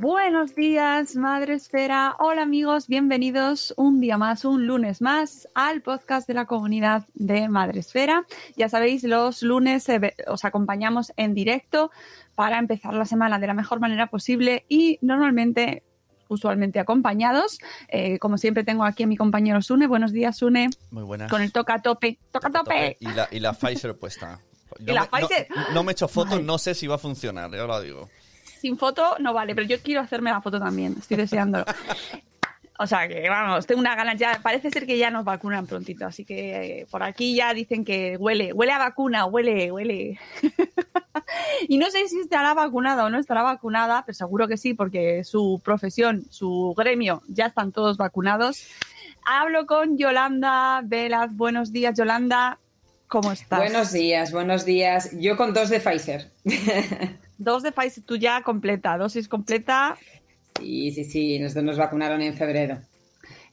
Buenos días, Madre Esfera. Hola amigos, bienvenidos un día más, un lunes más al podcast de la comunidad de Madre Esfera. Ya sabéis, los lunes eh, os acompañamos en directo para empezar la semana de la mejor manera posible y normalmente, usualmente acompañados. Eh, como siempre tengo aquí a mi compañero Sune. Buenos días, Sune, Muy buenas. con el toca a tope. ¡Toca a tope! Y la, y la Pfizer puesta. ¿Y la me, no- Pfizer? No, me he hecho fotos, no sé si va a funcionar, ya lo digo. Sin foto no vale, pero yo quiero hacerme la foto también, estoy deseándolo. O sea que vamos, tengo una ganas ya, parece ser que ya nos vacunan prontito, así que eh, por aquí ya dicen que huele, huele a vacuna, huele, huele. y no sé si estará vacunada o no estará vacunada, pero seguro que sí, porque su profesión, su gremio, ya están todos vacunados. Hablo con Yolanda Velas, buenos días Yolanda, ¿cómo estás? Buenos días, buenos días. Yo con dos de Pfizer. Dos de Pfizer, tú ya completa, dosis completa, Sí, sí, sí, nosotros nos vacunaron en febrero.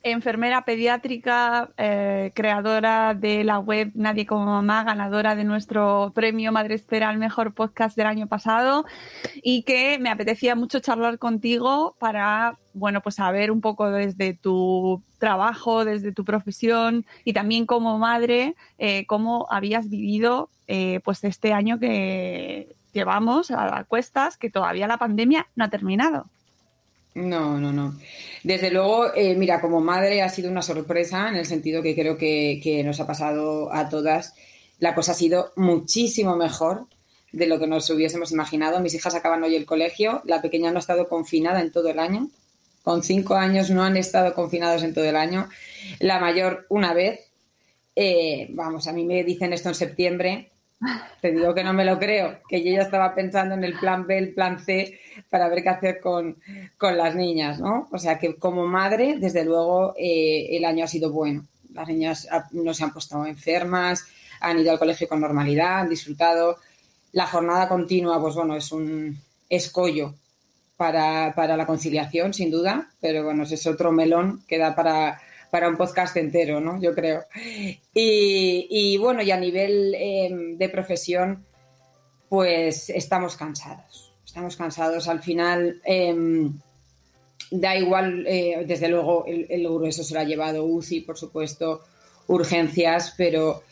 enfermera pediátrica, eh, creadora de la web Nadie como Mamá, ganadora de nuestro premio Madre Espera al mejor podcast del año pasado y que me apetecía mucho charlar contigo para, bueno, pues saber un poco desde tu trabajo, desde tu profesión y también como madre, eh, cómo habías vivido eh, pues este año que llevamos a cuestas, que todavía la pandemia no ha terminado. No, no, no. Desde luego, eh, mira, como madre ha sido una sorpresa en el sentido que creo que, que nos ha pasado a todas. La cosa ha sido muchísimo mejor de lo que nos hubiésemos imaginado. Mis hijas acaban hoy el colegio. La pequeña no ha estado confinada en todo el año. Con cinco años no han estado confinados en todo el año. La mayor una vez. Eh, vamos, a mí me dicen esto en septiembre. Te digo que no me lo creo, que yo ya estaba pensando en el plan B, el plan C, para ver qué hacer con, con las niñas, ¿no? O sea que como madre, desde luego, eh, el año ha sido bueno. Las niñas no se han puesto enfermas, han ido al colegio con normalidad, han disfrutado. La jornada continua, pues bueno, es un escollo para, para la conciliación, sin duda, pero bueno, es otro melón que da para, para un podcast entero, ¿no? Yo creo. Y, y bueno, y a nivel eh, de profesión, pues estamos cansados. Estamos cansados. Al final, eh, da igual, eh, desde luego, el, el grueso se lo ha llevado UCI, por supuesto, urgencias, pero,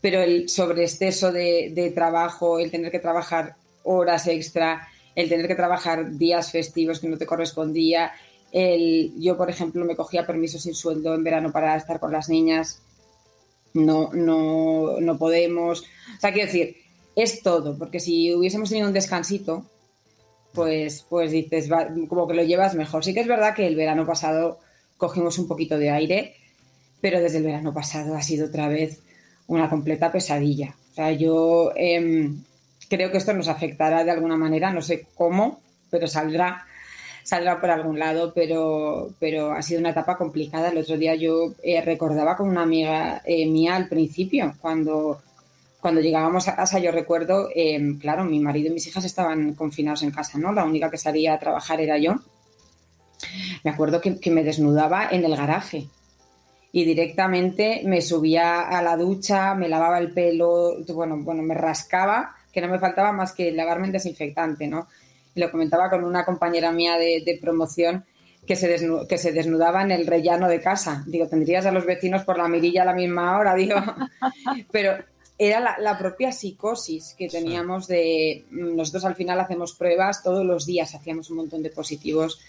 pero el sobreexceso de trabajo, el tener que trabajar horas extra, el tener que trabajar días festivos que no te correspondía. Yo, por ejemplo, me cogía permiso sin sueldo en verano para estar con las niñas. No, no, no podemos. O sea, quiero decir, es todo, porque si hubiésemos tenido un descansito, pues, pues dices, como que lo llevas mejor. Sí que es verdad que el verano pasado cogimos un poquito de aire, pero desde el verano pasado ha sido otra vez una completa pesadilla. O sea, yo eh, creo que esto nos afectará de alguna manera, no sé cómo, pero saldrá, saldrá por algún lado, pero, pero ha sido una etapa complicada. El otro día yo eh, recordaba con una amiga eh, mía al principio, cuando, cuando llegábamos a casa, yo recuerdo, eh, claro, mi marido y mis hijas estaban confinados en casa, ¿no? La única que salía a trabajar era yo. me acuerdo que, que me desnudaba en el garaje y directamente me subía a la ducha, me lavaba el pelo, bueno, bueno, me rascaba, que no me faltaba más que lavarme el desinfectante, ¿no? Lo comentaba con una compañera mía de, de promoción que se, desnu- que se desnudaba en el rellano de casa. Digo, tendrías a los vecinos por la mirilla a la misma hora, digo. Pero era la, la propia psicosis que teníamos de... Nosotros al final hacemos pruebas todos los días, hacíamos un montón de positivos.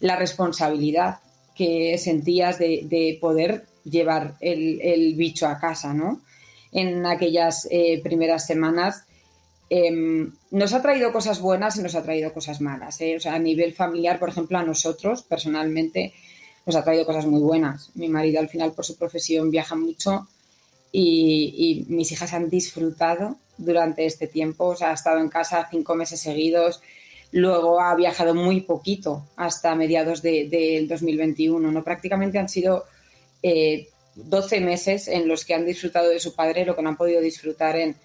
La responsabilidad que sentías de, de poder llevar el, el bicho a casa, ¿no? En aquellas eh, primeras semanas eh, nos ha traído cosas buenas y nos ha traído cosas malas. ¿eh? O sea, a nivel familiar, por ejemplo, a nosotros personalmente nos ha traído cosas muy buenas. Mi marido al final por su profesión viaja mucho y, y mis hijas han disfrutado durante este tiempo. O sea, ha estado en casa cinco meses seguidos. Luego ha viajado muy poquito hasta mediados del de, 2021. ¿no? Prácticamente han sido eh, 12 meses en los que han disfrutado de su padre lo que no han podido disfrutar en,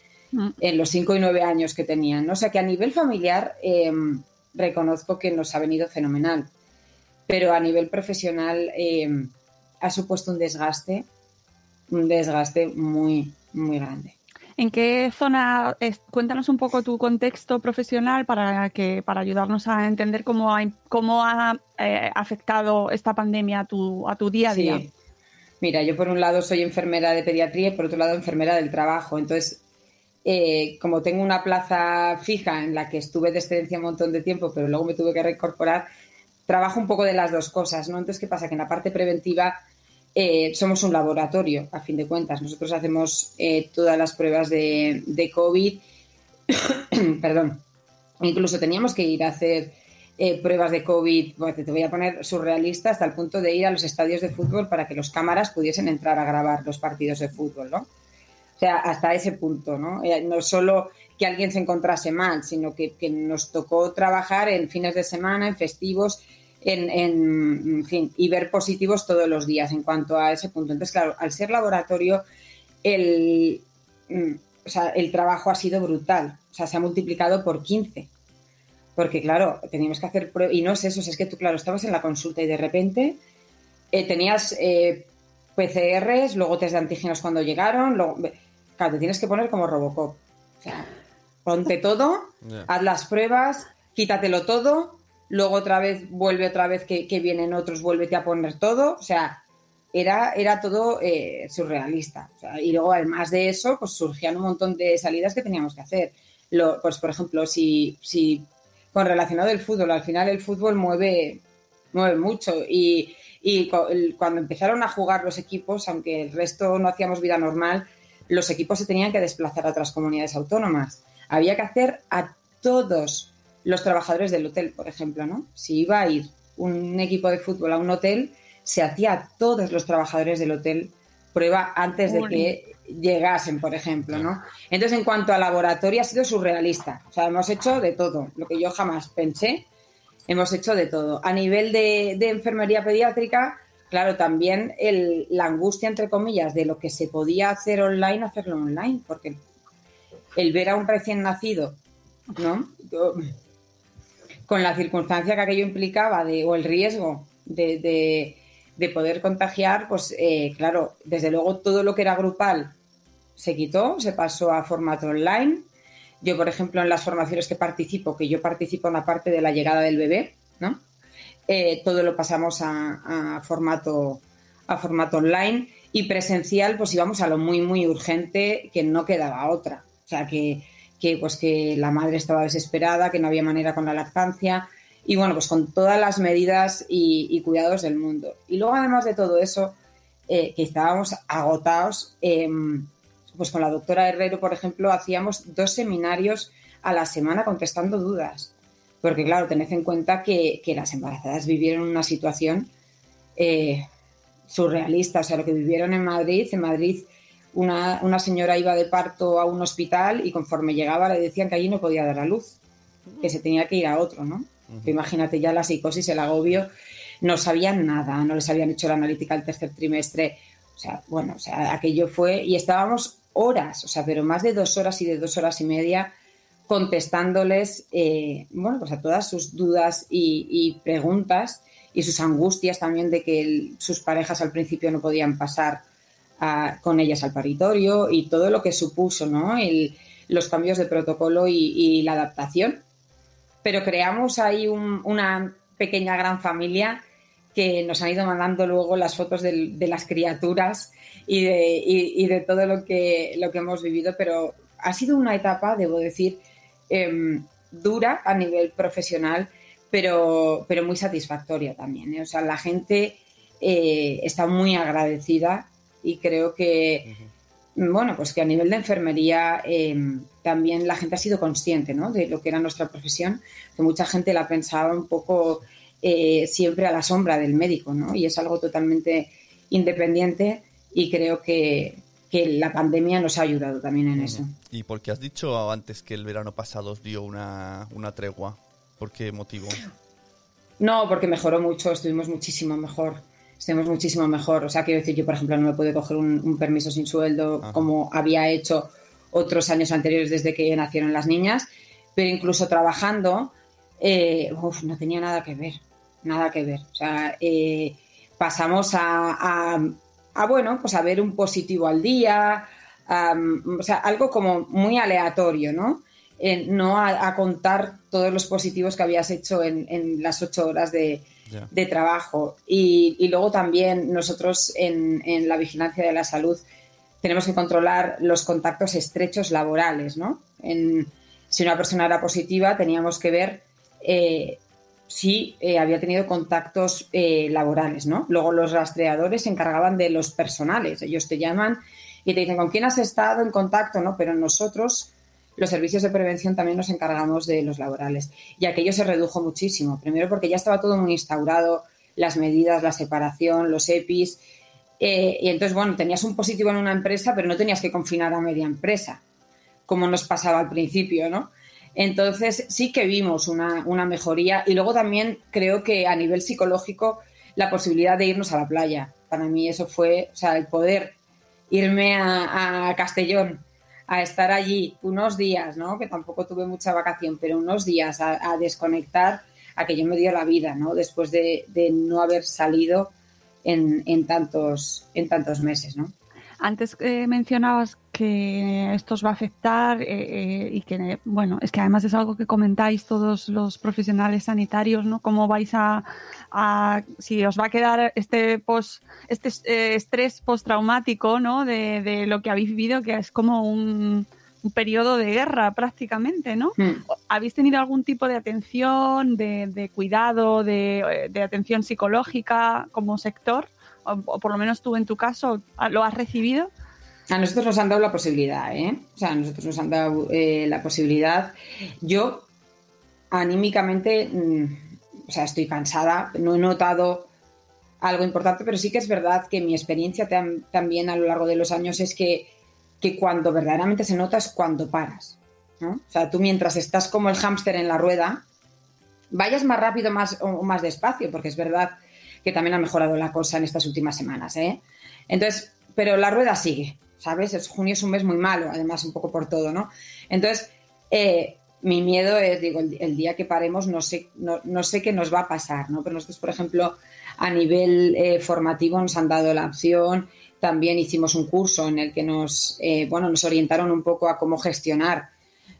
en los 5 y 9 años que tenían. ¿no? O sea que a nivel familiar eh, reconozco que nos ha venido fenomenal, pero a nivel profesional eh, ha supuesto un desgaste, un desgaste muy, muy grande. ¿En qué zona? es- cuéntanos un poco tu contexto profesional para que para ayudarnos a entender cómo ha, cómo ha eh, afectado esta pandemia a tu, a tu día a Sí. día. Mira, yo por un lado soy enfermera de pediatría y por otro lado enfermera del trabajo. Entonces, eh, como tengo una plaza fija en la que estuve de excedencia un montón de tiempo, pero luego me tuve que reincorporar, trabajo un poco de las dos cosas, ¿no? Entonces, ¿qué pasa? Que en la parte preventiva eh, somos un laboratorio, a fin de cuentas. Nosotros hacemos eh, todas las pruebas de, COVID. Perdón. Incluso teníamos que ir a hacer pruebas de COVID, bueno, te voy a poner surrealista, hasta el punto de ir a los estadios de fútbol para que los cámaras pudiesen entrar a grabar los partidos de fútbol, ¿no? O sea, hasta ese punto, ¿no? Eh, no solo que alguien se encontrase mal, sino que, nos tocó trabajar en fines de semana, en festivos, en, en, en fin, y ver positivos todos los días en cuanto a ese punto. Entonces, claro, al ser laboratorio, el, mm, o sea, el trabajo ha sido brutal. O sea, se ha multiplicado por 15. Porque, claro, teníamos que hacer pruebas. Y no es eso, es que tú, claro, estabas en la consulta y de repente eh, tenías eh, PCRs, luego test de antígenos cuando llegaron. Luego, claro, te tienes que poner como Robocop. O sea, ponte todo, Ya. haz las pruebas, quítatelo todo, luego otra vez vuelve otra vez que, que vienen otros, vuélvete a poner todo. O sea, era, era todo eh, surrealista. O sea, y luego, además de eso, pues surgían un montón de salidas que teníamos que hacer. Lo, pues, por ejemplo, si, si con relacionado al fútbol, al final el fútbol mueve, mueve mucho y, y cuando empezaron a jugar los equipos, aunque el resto no hacíamos vida normal, los equipos se tenían que desplazar a otras comunidades autónomas. Había que hacer a todos los trabajadores del hotel, por ejemplo, ¿no? Si iba a ir un equipo de fútbol a un hotel, se hacía a todos los trabajadores del hotel prueba antes de que llegasen, por ejemplo, ¿no? Entonces, en cuanto a laboratorio, ha sido surrealista. O sea, hemos hecho de todo, lo que yo jamás pensé, hemos hecho de todo. A nivel de, de enfermería pediátrica, claro, también la angustia, entre comillas, de lo que se podía hacer online, hacerlo online, porque el ver a un recién nacido, ¿no? Con la circunstancia que aquello implicaba de, o el riesgo de, de- de poder contagiar, pues eh, claro, desde luego todo lo que era grupal se quitó, se pasó a formato online. Yo, por ejemplo, en las formaciones que participo, que yo participo en la parte de la llegada del bebé, ¿no? Eh, todo lo pasamos a, formato, a formato online y presencial, pues íbamos a lo muy, muy urgente, que no quedaba otra. O sea, que, que, pues que la madre estaba desesperada, que no había manera con la lactancia y bueno, pues con todas las medidas y, cuidados del mundo. Y luego, además de todo eso, eh, que estábamos agotados, eh, pues con la doctora Herrero, por ejemplo, hacíamos dos seminarios a la semana contestando dudas. Porque, claro, tened en cuenta que, que las embarazadas vivieron una situación eh, surrealista. O sea, lo que vivieron en Madrid, en Madrid una, una señora iba de parto a un hospital y conforme llegaba le decían que allí no podía dar a luz, que se tenía que ir a otro, ¿no? Imagínate ya la psicosis, el agobio. No sabían nada, no les habían hecho la analítica el tercer trimestre. O sea, bueno, o sea, aquello fue. Y estábamos horas, o sea, pero más de dos horas y de dos horas y media contestándoles, eh, bueno, pues a todas sus dudas y, y preguntas y sus angustias también de que el- sus parejas al principio no podían pasar a- con ellas al paritorio y todo lo que supuso, ¿no? El- los cambios de protocolo y, y la adaptación. Pero creamos ahí un- una pequeña gran familia que nos han ido mandando luego las fotos del- de, las criaturas y de, y- y de todo lo que, lo que hemos vivido, pero ha sido una etapa, debo decir, em, dura a nivel profesional, pero, pero muy satisfactoria también. ¿eh? O sea, la gente eh, está muy agradecida y creo que, bueno, pues que a nivel de enfermería em, también la gente ha sido consciente ¿no? de lo que era nuestra profesión, que mucha gente la pensaba un poco eh, siempre a la sombra del médico, ¿no? Y es algo totalmente independiente y creo que, que la pandemia nos ha ayudado también en eso. ¿Y por qué has dicho antes que el verano pasado os dio una, una tregua? ¿Por qué motivo? No, porque mejoró mucho, estuvimos muchísimo mejor. Estuvimos muchísimo mejor. O sea, quiero decir, yo, por ejemplo, no me pude coger un, un permiso sin sueldo Ajá. como había hecho otros años anteriores desde que nacieron las niñas, pero incluso trabajando, eh, uf, no tenía nada que ver, nada que ver. O sea, eh, pasamos a, a- a, bueno, pues a ver un positivo al día, o sea, algo como muy aleatorio, ¿no? Eh, no a, a contar todos los positivos que habías hecho en, en las ocho horas de, trabajo. Y, y luego también nosotros en, en la vigilancia de la salud tenemos que controlar los contactos estrechos laborales, ¿no? En- si una persona era positiva, teníamos que ver eh, si eh, había tenido contactos eh, laborales, ¿no? Luego los rastreadores se encargaban de los personales. Ellos te llaman y te dicen con quién has estado en contacto, ¿no? Pero nosotros, los servicios de prevención, también nos encargamos de los laborales. Y aquello se redujo muchísimo. Primero porque ya estaba todo muy instaurado, las medidas, la separación, los EPIs. eh, y entonces, bueno, tenías un positivo en una empresa, pero no tenías que confinar a media empresa, como nos pasaba al principio, ¿no? Entonces sí que vimos una, una mejoría y luego también creo que a nivel psicológico la posibilidad de irnos a la playa. Para mí eso fue, o sea, el poder irme a, Castellón a estar allí unos días, ¿no? Que tampoco tuve mucha vacación, pero unos días a, a desconectar, a que yo me dio la vida, ¿no? Después de, de no haber salido en, en tantos, en tantos meses, ¿no? Antes eh, mencionabas que esto os va a afectar eh, eh, y que, bueno, es que además es algo que comentáis todos los profesionales sanitarios, ¿no? Cómo vais a, a- si os va a quedar este post, este eh, estrés postraumático, ¿no? De, de lo que habéis vivido, que es como un, un periodo de guerra prácticamente, ¿no? Hmm. ¿Habéis tenido algún tipo de atención, de, de cuidado, de, de atención psicológica como sector? O, o por lo menos tú en tu caso, ¿lo has recibido? A nosotros nos han dado la posibilidad, ¿eh? O sea, a nosotros nos han dado eh, la posibilidad. Yo, anímicamente, mm, o sea, estoy cansada, no he notado algo importante, pero sí que es verdad que mi experiencia tam- también a lo largo de los años es que, que cuando verdaderamente se nota es cuando paras, ¿no? O sea, tú mientras estás como el hámster en la rueda, vayas más rápido más, o más despacio, porque es verdad que también ha mejorado la cosa en estas últimas semanas, ¿eh? Entonces, pero la rueda sigue, ¿sabes? Es, junio es un mes muy malo, además un poco por todo, ¿no? Entonces, eh, mi miedo es, digo, el, día que paremos no sé, no, no sé qué nos va a pasar, ¿no? Pero nosotros, por ejemplo, a nivel eh, formativo nos han dado la opción, también hicimos un curso en el que nos, eh, bueno, nos orientaron un poco a cómo gestionar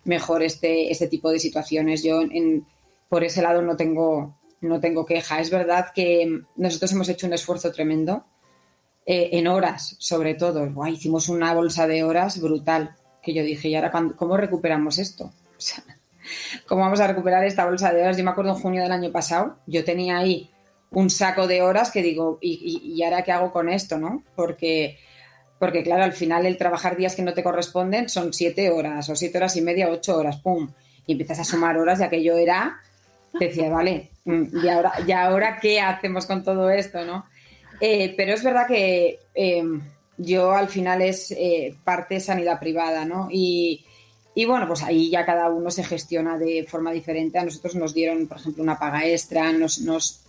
mejor este, este tipo de situaciones. Yo en- por ese lado no tengo, no tengo queja. Es verdad que nosotros hemos hecho un esfuerzo tremendo eh, en horas, sobre todo. Buah, hicimos una bolsa de horas brutal, que yo dije, ¿y ahora cómo recuperamos esto? ¿cómo vamos a recuperar esta bolsa de horas? Yo me acuerdo en junio del año pasado, yo tenía ahí un saco de horas que digo, ¿y, ahora qué hago con esto? ¿no? Porque, porque, claro, al final el trabajar días que no te corresponden son siete horas o siete horas y media, ocho horas, ¡pum! Y empiezas a sumar horas y aquello era, decía, vale, ¿y ahora, ¿y ahora qué hacemos con todo esto? ¿no? Eh, pero es verdad que eh, yo al final es eh, parte sanidad privada, ¿no? Y, y bueno, pues ahí ya cada uno se gestiona de forma diferente. A nosotros nos dieron, por ejemplo, una paga extra, nos, nos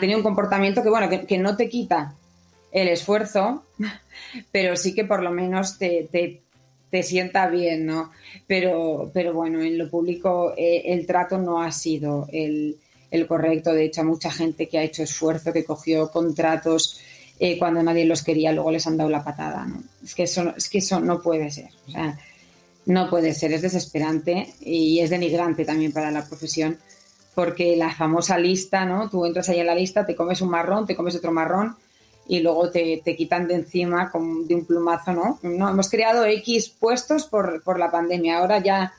tenido un comportamiento que, bueno, que, que no te quita el esfuerzo, pero sí que por lo menos te, te, te sienta bien, ¿no? Pero, pero bueno, en lo público eh, el trato no ha sido el, el correcto. De hecho, a mucha gente que ha hecho esfuerzo, que cogió contratos eh, cuando nadie los quería, luego les han dado la patada. ¿no? Es, que eso, es que eso no puede ser. O sea, no puede ser, es desesperante y es denigrante también para la profesión, porque la famosa lista, ¿no? Tú entras ahí en la lista, te comes un marrón, te comes otro marrón y luego te, te quitan de encima con, de un plumazo, ¿no? no hemos creado X puestos por, por la pandemia, ahora ya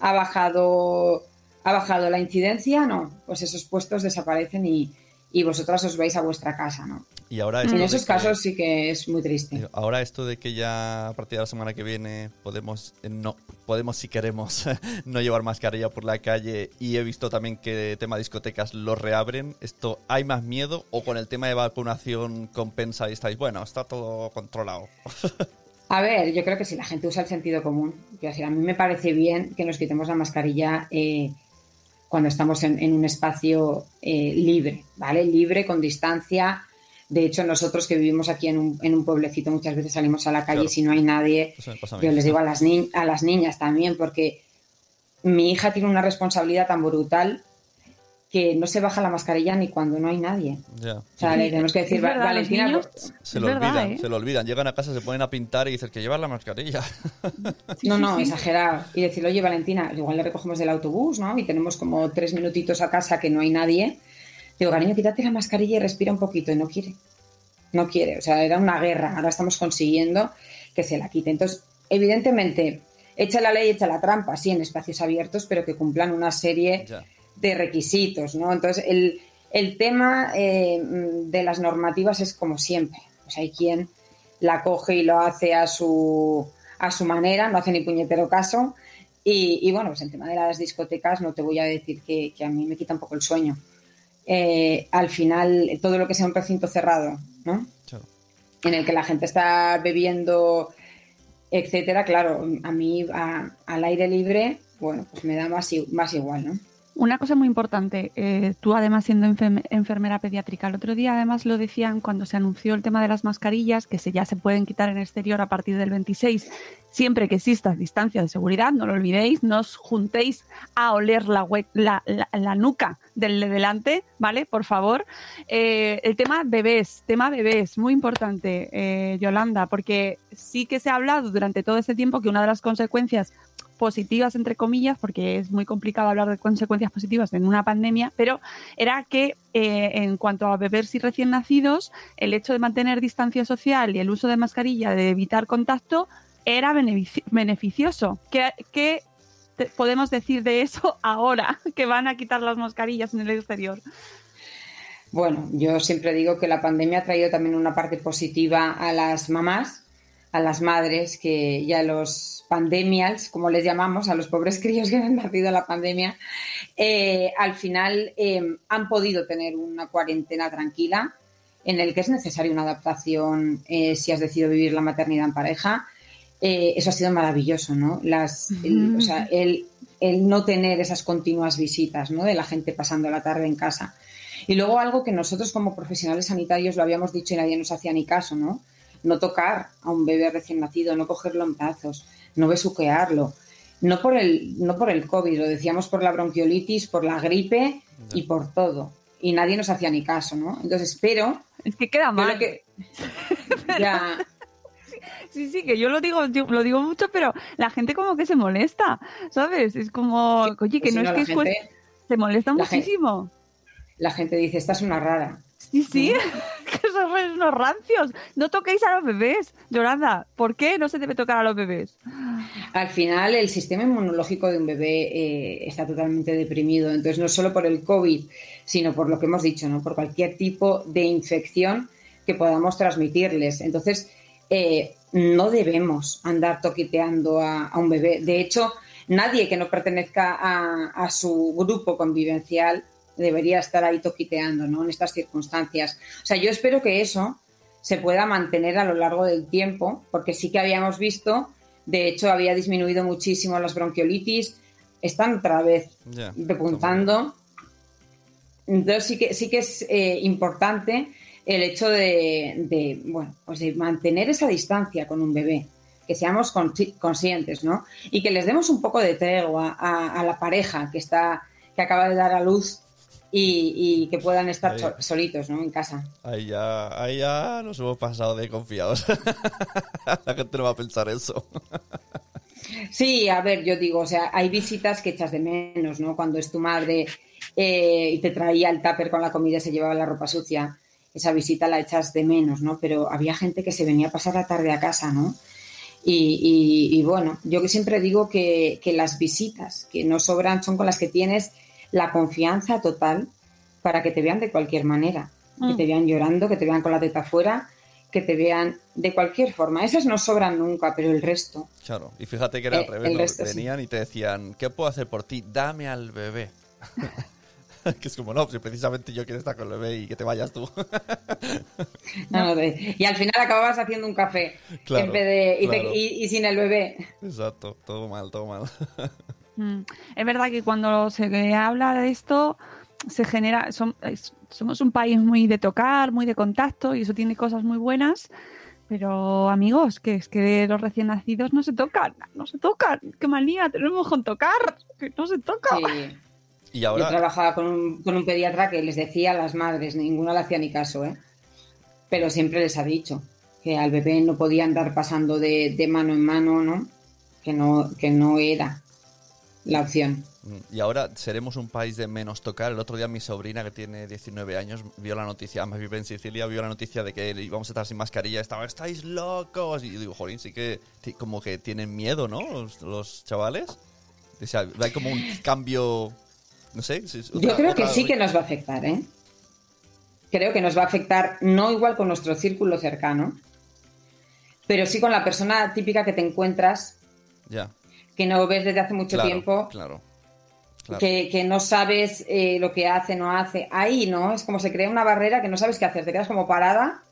ha bajado, ha bajado la incidencia, no, pues esos puestos desaparecen y, y vosotras os vais a vuestra casa, ¿no? Y ahora En esos que- casos sí que es muy triste. Ahora esto de que ya a partir de la semana que viene podemos, eh, no, podemos si queremos no llevar mascarilla por la calle y he visto también que tema discotecas lo reabren, ¿esto hay más miedo o con el tema de vacunación compensa y estáis, bueno, está todo controlado? A ver, yo creo que si la gente usa el sentido común, decir, a mí me parece bien que nos quitemos la mascarilla eh, cuando estamos en, en un espacio eh, libre, ¿vale? Libre, con distancia. De hecho, nosotros que vivimos aquí en un, en un pueblecito muchas veces salimos a la calle Claro. y si no hay nadie, yo les digo a las, ni- a las niñas también, porque mi hija tiene una responsabilidad tan brutal que no se baja la mascarilla ni cuando no hay nadie. Ya. O sea, le tenemos que decir, Es "Va- verdad, los Valentina, niños- pues- Se lo verdad, olvidan, ¿eh? se lo olvidan. Llegan a casa, se ponen a pintar y dicen que llevan la mascarilla. Sí, no, no, sí. exagerado. Y decirle, oye, Valentina, igual le recogemos del autobús, ¿no? Y tenemos como tres minutitos a casa que no hay nadie. Digo, cariño, quítate la mascarilla y respira un poquito. Y no quiere. No quiere. O sea, era una guerra. Ahora estamos consiguiendo que se la quite. Entonces, evidentemente, echa la ley, echa la trampa, sí, en espacios abiertos, pero que cumplan una serie Ya. De requisitos, ¿no? Entonces, el, el tema eh, de las normativas es como siempre. Pues hay quien la coge y lo hace a su, a su manera, no hace ni puñetero caso. Y, y, bueno, pues el tema de las discotecas no te voy a decir que, que a mí me quita un poco el sueño. Eh, al final, todo lo que sea un recinto cerrado, ¿no? Claro. En el que la gente está bebiendo, etcétera, claro, a mí a- al aire libre, bueno, pues me da más, más igual, ¿no? Una cosa muy importante, eh, tú además siendo enferme- enfermera pediátrica, el otro día además lo decían cuando se anunció el tema de las mascarillas, que se, ya se pueden quitar en exterior a partir del 26, siempre que exista distancia de seguridad, no lo olvidéis, no os juntéis a oler la- la nuca del de delante, ¿vale? Por favor. Eh, el tema bebés, tema bebés, muy importante, eh, Yolanda, porque sí que se ha hablado durante todo este tiempo que una de las consecuencias positivas, entre comillas, porque es muy complicado hablar de consecuencias positivas en una pandemia, pero era que eh, en cuanto a bebés y recién nacidos, el hecho de mantener distancia social y el uso de mascarilla, de evitar contacto, era benefici- beneficioso. ¿Qué, qué podemos decir de eso ahora que van a quitar las mascarillas en el exterior? Bueno, yo siempre digo que la pandemia ha traído también una parte positiva a las mamás, a las madres, que ya los pandemials, como les llamamos, a los pobres críos que han nacido en la pandemia, eh, al final eh, han podido tener una cuarentena tranquila en el que es necesaria una adaptación eh, si has decidido vivir la maternidad en pareja. Eh, eso ha sido maravilloso, ¿no? Las, el, o sea, el, el no tener esas continuas visitas, ¿no? De la gente pasando la tarde en casa. Y luego algo que nosotros como profesionales sanitarios lo habíamos dicho y nadie nos hacía ni caso, ¿no? No tocar a un bebé recién nacido, no cogerlo en brazos, no besuquearlo. No por el, no por el COVID, lo decíamos por la bronquiolitis, por la gripe y por todo. Y nadie nos hacía ni caso, ¿no? Entonces espero. Es que queda mal. que- ya, Sí, sí, que yo lo digo, lo digo mucho, pero la gente como que se molesta, ¿sabes? Es como, oye, que pues si no es no, que es gente- se molesta la gente- muchísimo. la gente dice, esta es una rara. Sí, sí, que sois unos rancios. No toquéis a los bebés, Yolanda. ¿Por qué no se debe tocar a los bebés? Al final, el sistema inmunológico de un bebé eh, está totalmente deprimido. Entonces, no solo por el COVID, sino por lo que hemos dicho, ¿no? Por cualquier tipo de infección que podamos transmitirles. Entonces, eh, no debemos andar toqueteando a, a un bebé. De hecho, nadie que no pertenezca a, a su grupo convivencial debería estar ahí toqueteando, ¿no? En estas circunstancias. O sea, yo espero que eso se pueda mantener a lo largo del tiempo, porque sí que habíamos visto, de hecho, había disminuido muchísimo las bronquiolitis, están otra vez repuntando. Entonces sí que sí que es eh, importante el hecho de, de, bueno, pues de mantener esa distancia con un bebé, que seamos consci- conscientes, ¿no? Y que les demos un poco de tregua a, a la pareja que está, que acaba de dar a luz y, y que puedan estar Ahí. so- solitos, ¿no? En casa. Ahí ya, ahí ya nos hemos pasado de confiados. La gente no va a pensar eso. Sí, a ver, yo digo, o sea, hay visitas que echas de menos, ¿no? Cuando es tu madre eh, y te traía el tupper con la comida y se llevaba la ropa sucia, esa visita la echas de menos, ¿no? Pero había gente que se venía a pasar la tarde a casa, ¿no? Y, y- y bueno, yo que siempre digo que, que las visitas que no sobran son con las que tienes la confianza total para que te vean de cualquier manera, que Mm. te vean llorando, que te vean con la teta afuera, que te vean de cualquier forma. Esas no sobran nunca, pero el resto. Claro, y fíjate que era al Eh, revés, el resto sí. venían y te decían, ¿qué puedo hacer por ti? Dame al bebé. que es como, no, si precisamente yo quiero estar con el bebé y que te vayas tú. No, no, y al final acababas haciendo un café Claro, en vez de y, te- claro. y- y sin el bebé. Exacto, todo mal, todo mal. Mm. Es verdad que cuando se habla de esto, se genera. somos un país muy de tocar, muy de contacto, y eso tiene cosas muy buenas. Pero amigos, que es que los recién nacidos no se tocan, no se tocan. Qué manía tenemos con tocar, que no se toca. Sí. Y Yo ahora, trabajaba con un, con un pediatra que les decía a las madres, ninguna le hacía ni caso, ¿eh? Pero siempre les ha dicho que al bebé no podía andar pasando de, de mano en mano, ¿no? Que no, que no era la opción. y ahora seremos un país de menos tocar. El otro día mi sobrina, que tiene 19 años, vio la noticia, además vive en Sicilia, vio la noticia de que íbamos a estar sin mascarilla. Estaba, estáis locos. Y yo digo, jolín, sí que como que tienen miedo, ¿no? Los, los chavales. O sea, hay como un cambio, no sé. Yo creo que otra- sí que nos va a afectar, ¿eh? Creo que nos va a afectar no igual con nuestro círculo cercano, pero sí con la persona típica que te encuentras, Ya, que no ves desde hace mucho claro, tiempo, Claro. claro. que, que no sabes eh, lo que hace, no hace. Ahí, ¿no? Es como se crea una barrera que no sabes qué hacer. Te quedas como parada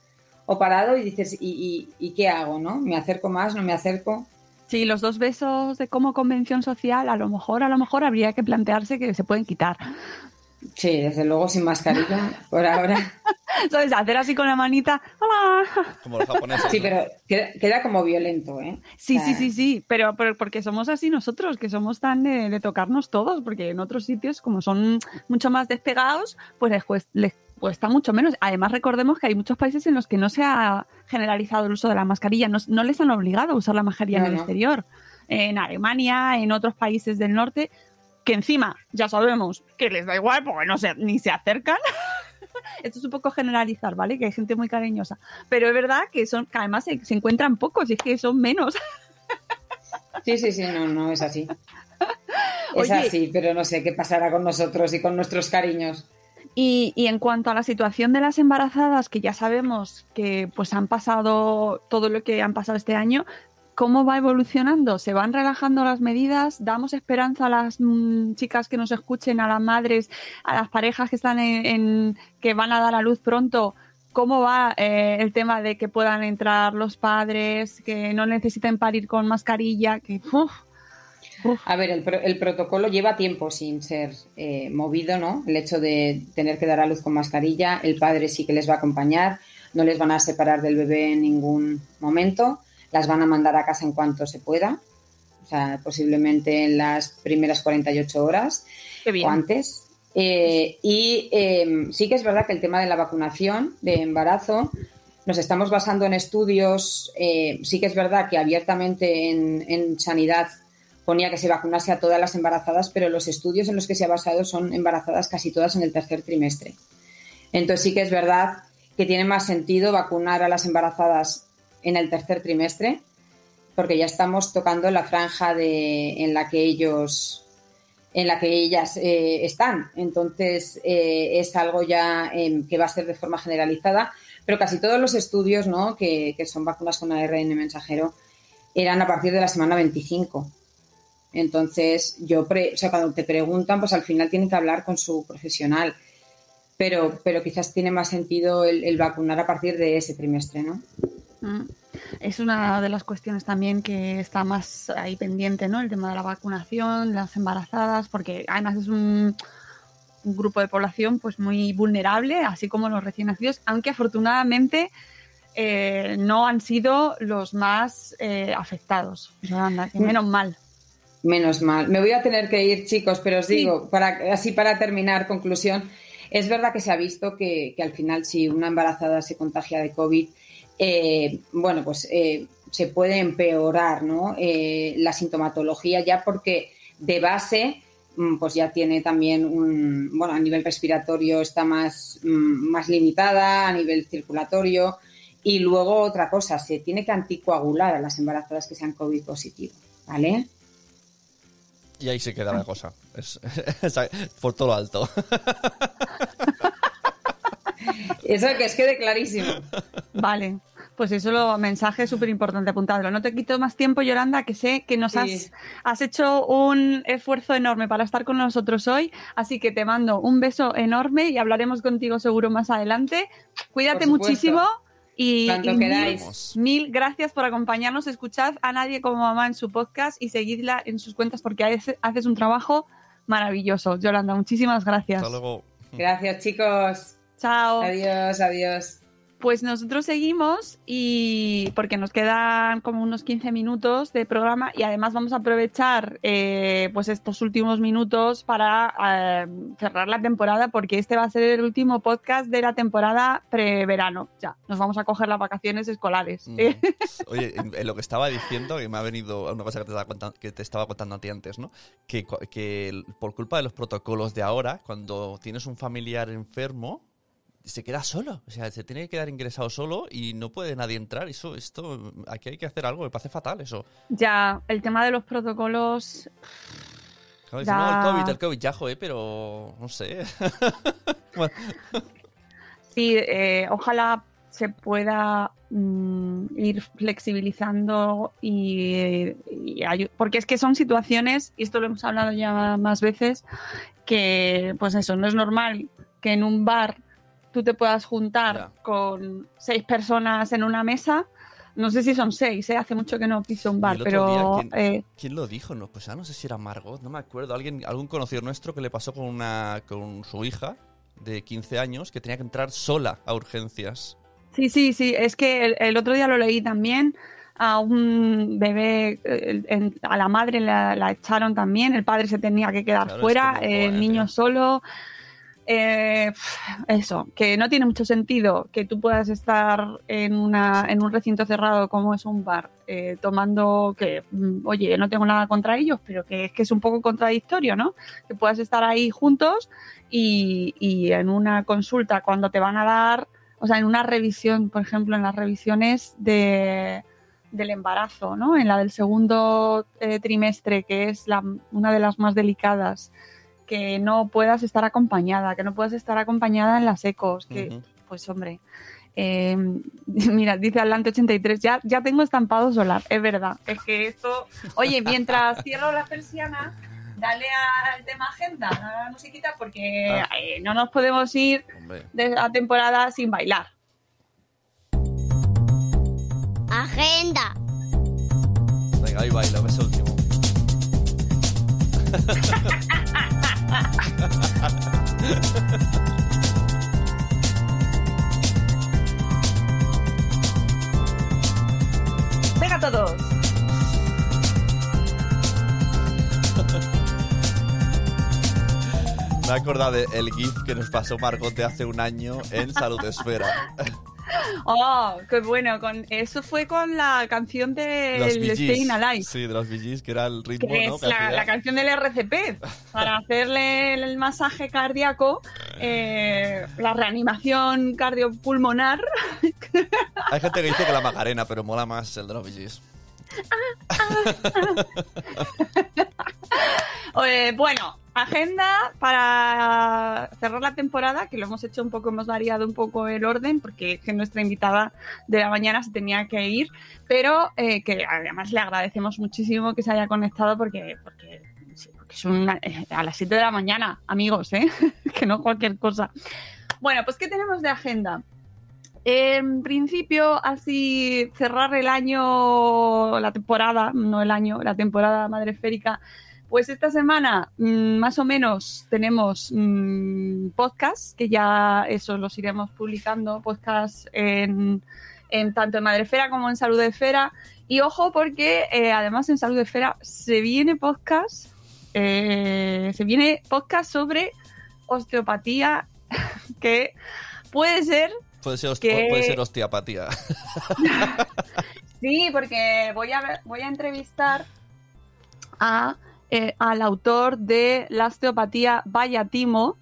o parado y dices, ¿y, y, y qué hago, no? ¿Me acerco más? ¿No me acerco? Sí, los dos besos de como convención social, a lo mejor, a lo mejor habría que plantearse que se pueden quitar. Sí, desde luego sin mascarilla, por ahora. ¿Sabes? Hacer así con la manita. ¡Hola! Como los japoneses. Sí, ¿no? pero queda, queda como violento, ¿eh? Sí, sí, sí, sí, pero, pero porque somos así nosotros, que somos tan de, de tocarnos todos, porque en otros sitios, como son mucho más despegados, pues les, cuest- les cuesta mucho menos. Además, recordemos que hay muchos países en los que no se ha generalizado el uso de la mascarilla, no, no les han obligado a usar la mascarilla No, en el no. exterior. En Alemania, en otros países del norte, que encima ya sabemos que les da igual porque no se, ni se acercan. Esto es un poco generalizar, ¿vale? Que hay gente muy cariñosa. Pero es verdad que son, que además se, se encuentran pocos y es que son menos. Sí, sí, sí, no, no, es así. Es Oye. así, pero no sé qué pasará con nosotros y con nuestros cariños. Y, y en cuanto a la situación de las embarazadas, que ya sabemos que pues han pasado todo lo que han pasado este año, ¿cómo va evolucionando? ¿Se van relajando las medidas? ¿Damos esperanza a las mm, chicas que nos escuchen, a las madres, a las parejas que están en, en- que van a dar a luz pronto? ¿Cómo va eh, el tema de que puedan entrar los padres, que no necesiten parir con mascarilla? Que. A ver, el, el protocolo lleva tiempo sin ser eh, movido, ¿no? El hecho de tener que dar a luz con mascarilla, el padre sí que les va a acompañar, no les van a separar del bebé en ningún momento, las van a mandar a casa en cuanto se pueda, o sea, posiblemente en las primeras 48 horas o antes. Eh, y eh, sí que es verdad que el tema de la vacunación de embarazo nos estamos basando en estudios, eh, sí que es verdad que abiertamente en, en sanidad ponía que se vacunase a todas las embarazadas, pero los estudios en los que se ha basado son embarazadas casi todas en el tercer trimestre. Entonces sí que es verdad que tiene más sentido vacunar a las embarazadas en el tercer trimestre, porque ya estamos tocando la franja de, en la que ellos en la que ellas eh, están. Entonces, eh, es algo ya eh, que va a ser de forma generalizada, pero casi todos los estudios ¿no? que, que son vacunas con ARN mensajero eran a partir de la semana 25. Entonces, yo, pre- o sea, cuando te preguntan, pues al final tienen que hablar con su profesional, pero, pero quizás tiene más sentido el, el vacunar a partir de ese trimestre, ¿no? Mm. Es una de las cuestiones también que está más ahí pendiente, ¿no? El tema de la vacunación, las embarazadas, porque además es un, un grupo de población pues muy vulnerable, así como los recién nacidos, aunque afortunadamente eh, no han sido los más eh, afectados. Que menos mal. Menos mal. Me voy a tener que ir, chicos, pero os Sí. digo, para, así para terminar, conclusión, Es verdad que se ha visto que, que al final si una embarazada se contagia de COVID, eh, bueno, pues eh, se puede empeorar ¿no? Eh, la sintomatología ya porque de base mm, pues ya tiene también un, bueno, a nivel respiratorio está más, mm, más limitada, a nivel circulatorio. Y luego otra cosa, se tiene que anticoagular a las embarazadas que sean COVID positivo, ¿vale? Y ahí se queda la cosa. Es, es por todo lo alto. Eso que os quede clarísimo. Vale. Pues eso lo mensaje súper importante apuntadlo. No te quito más tiempo, Yolanda, que sé que nos Sí. has, has hecho un esfuerzo enorme para estar con nosotros hoy, así que te mando un beso enorme y hablaremos contigo seguro más adelante. Cuídate muchísimo y, mil, gracias por acompañarnos. Escuchad a Nadie como Mamá en su podcast y seguidla en sus cuentas porque hace- haces un trabajo maravilloso. Yolanda, muchísimas gracias. Hasta luego. Gracias, chicos. Chao. Adiós, adiós. Pues nosotros seguimos y porque nos quedan como unos 15 minutos de programa y además vamos a aprovechar eh, pues estos últimos minutos para eh, cerrar la temporada porque este va a ser el último podcast de la temporada preverano. Ya, nos vamos a coger las vacaciones escolares. Oye, en, en lo que estaba diciendo, que me ha venido una cosa que te estaba contando, que te estaba contando a ti antes, ¿no? Que, que por culpa de los protocolos de ahora, cuando tienes un familiar enfermo, se queda solo. O sea, se tiene que quedar ingresado solo y no puede nadie entrar. Eso, esto, aquí hay que hacer algo. Me parece fatal eso. Ya, el tema de los protocolos Claro, dicen, no, el COVID, el COVID, ya, joder, pero no sé. Bueno, Sí, eh, ojalá se pueda mm, ir flexibilizando y, y porque es que son situaciones, y esto lo hemos hablado ya más veces, que pues eso, no es normal que en un bar tú te puedas juntar con seis personas en una mesa. No sé si son seis, ¿eh? hace mucho que no piso un bar, pero día, ¿quién- eh, ¿Quién lo dijo? No, pues ya no sé si era Margot, no me acuerdo. Alguien, algún conocido nuestro que le pasó con una con su hija de 15 años que tenía que entrar sola a urgencias. Sí, sí, sí. Es que el, el otro día lo leí también. A un bebé, en- a la madre la, la echaron también. El padre se tenía que quedar Claro, es fuera, el niño solo. Eh, eso, que no tiene mucho sentido que tú puedas estar en, una, en un recinto cerrado como es un bar, eh, tomando que, mm, oye, no tengo nada contra ellos, pero que es que es un poco contradictorio, ¿no? Que puedas estar ahí juntos y, y en una consulta cuando te van a dar, o sea, en una revisión, por ejemplo, en las revisiones de, del embarazo, ¿no? En la del segundo eh, trimestre, que es la, una de las más delicadas, que no puedas estar acompañada, que no puedas estar acompañada en las ecos, que, pues hombre, eh, mira, dice Atlante 83, ya, ya tengo estampado solar, es verdad, es que esto, oye, mientras cierro la persiana, dale al tema agenda, a la musiquita, porque Ah. eh, no nos podemos ir Hombre, de la temporada sin bailar. Agenda. venga, ahí baila, ese último. ¡Venga todos! Me he acordado del GIF que nos pasó Margot de hace un año en Salud Esfera. ¡Oh, qué bueno! Con, eso fue con la canción de. Staying Alive. Sí, de los que era el ritmo, que ¿no? es que la, canción del RCP, para hacerle el masaje cardíaco, eh, la reanimación cardiopulmonar. Hay gente que dice que la Macarena, pero mola más el de los Gees. Eh, bueno, agenda para cerrar la temporada, que lo hemos hecho un poco, hemos variado un poco el orden, porque es que nuestra invitada de la mañana se tenía que ir, pero eh, que además le agradecemos muchísimo que se haya conectado porque, porque es una- eh, a las 7 de la mañana, amigos, ¿eh? que no cualquier cosa. Bueno, pues ¿qué tenemos de agenda? En principio, así cerrar el año, la temporada, no el año, la temporada madresférica, pues esta semana mm, más o menos tenemos mm, podcasts, que ya eso los iremos publicando, podcasts en, en tanto en Madrefera como en Salud Esfera. Y ojo porque eh, además en Salud Esfera se viene podcast, eh, se viene podcast sobre osteopatía que puede ser Puede ser, host- Que- puede ser osteopatía. Sí, porque voy a, ver- voy a entrevistar a, eh, al autor de La osteopatía Vaya Timo,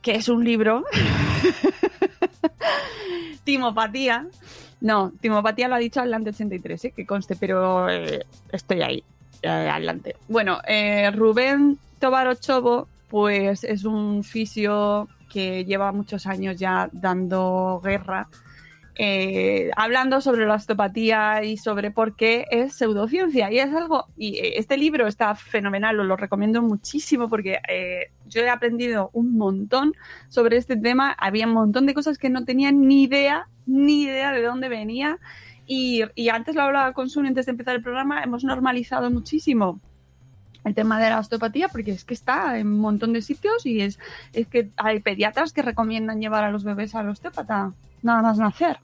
que es un libro. Timopatía. No, Timopatía lo ha dicho Atlante 83, eh, que conste, pero eh, estoy ahí, eh, adelante. Bueno, Rubén Tobar Ochovo, pues es un fisio que lleva muchos años ya dando guerra eh, hablando sobre la osteopatía y sobre por qué es pseudociencia. Y es algo, y eh, este libro está fenomenal, os lo recomiendo muchísimo porque eh, yo he aprendido un montón sobre este tema. Había un montón de cosas que no tenía ni idea, ni idea de dónde venía. Y, y antes lo hablaba con Sun antes de empezar el programa, hemos normalizado muchísimo el tema de la osteopatía porque es que está en un montón de sitios y es, es que hay pediatras que recomiendan llevar a los bebés al osteópata nada más nacer.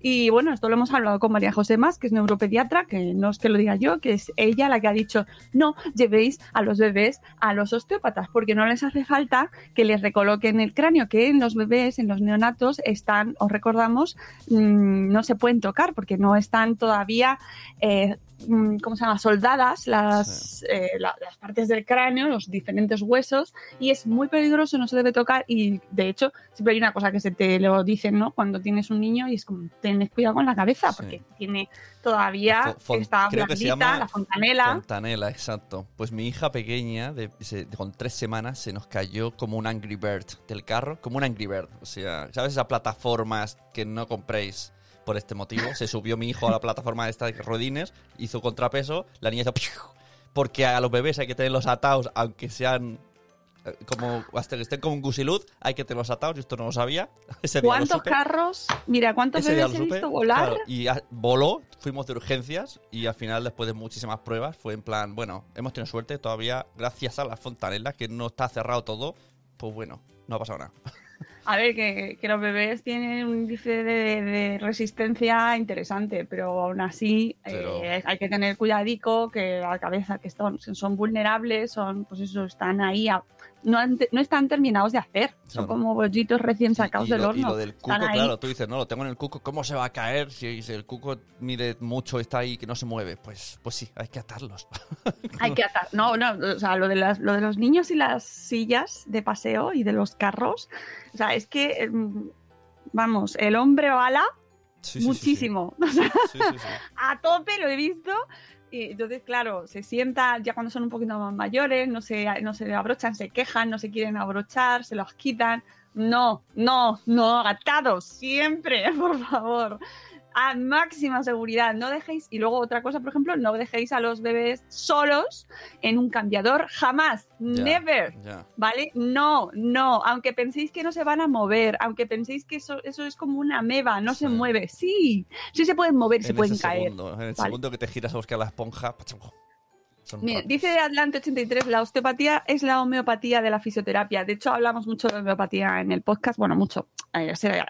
Y bueno, esto lo hemos hablado con María José Más, que es neuropediatra, que no es que lo diga yo, que es ella la que ha dicho, no llevéis a los bebés a los osteópatas, porque no les hace falta que les recoloquen el cráneo, que en los bebés, en los neonatos, están, os recordamos, mm, no se pueden tocar, porque no están todavía, eh, ¿cómo se llama?, soldadas las, eh, la- las partes del cráneo, los diferentes huesos, y es muy peligroso, no se debe tocar, y de hecho, siempre hay una cosa que se te lo dicen, ¿no?, cuando tienes un niño, y es como, tenés cuidado con la cabeza, Sí. porque tiene todavía, se blandita, la fontanela. Fontanela, exacto. Pues mi hija pequeña, de, se- con tres semanas, se nos cayó como un Angry Bird del carro, como un Angry Bird. O sea, ¿sabes esas plataformas que no compréis por este motivo? Se subió mi hijo a la plataforma de estas rodines, hizo contrapeso, la niña hizo... Porque a los bebés hay que tenerlos atados, aunque sean eh, como hasta que estén como un gusiluz, hay que tenerlos atados, y esto no lo sabía. Ese día lo ¿Cuántos carros? Mira, ¿cuántos Ese bebés he visto volar? claro, y a- voló, fuimos de urgencias y al final, después de muchísimas pruebas, fue en plan, bueno, hemos tenido suerte todavía, gracias a la fontanela, que no está cerrado todo, pues bueno, no ha pasado nada. A ver, que, que los bebés tienen un índice de, de resistencia interesante, pero aún así Pero- eh, hay que tener cuidadico, que la cabeza, que son, son vulnerables, son, pues eso, están ahí, a- no, han no están terminados de hacer, son Claro. como bollitos recién sacados y, del lo, horno. y lo del cuco, claro, tú dices, no, lo tengo en el cuco, ¿cómo se va a caer si, si el cuco mide mucho, está ahí, que no se mueve? Pues, pues sí, hay que atarlos. Hay que atar. No, no, o sea, lo de, las, lo de los niños y las sillas de paseo y de los carros, o sea, es que, mm, vamos, el hombre bala Sí, sí, muchísimo. O sea, a tope lo he visto. Y entonces, claro, se sientan ya cuando son un poquito más mayores, no se, no se abrochan, se quejan, no se quieren abrochar, se los quitan. No, no, no, atados, siempre, por favor. A máxima seguridad, no dejéis, y luego otra cosa, por ejemplo, no dejéis a los bebés solos en un cambiador, jamás, never. ¿Vale? No, no. Aunque penséis que no se van a mover, aunque penséis que eso, eso es como una ameba, no se mueve. Sí, sí se pueden mover, se en pueden ese caer. segundo, en el Vale. segundo que te giras a buscar la esponja, Mira, dice Atlante 83, la osteopatía es la homeopatía de la fisioterapia. De hecho, hablamos mucho de homeopatía en el podcast. Bueno, mucho. Eh, se-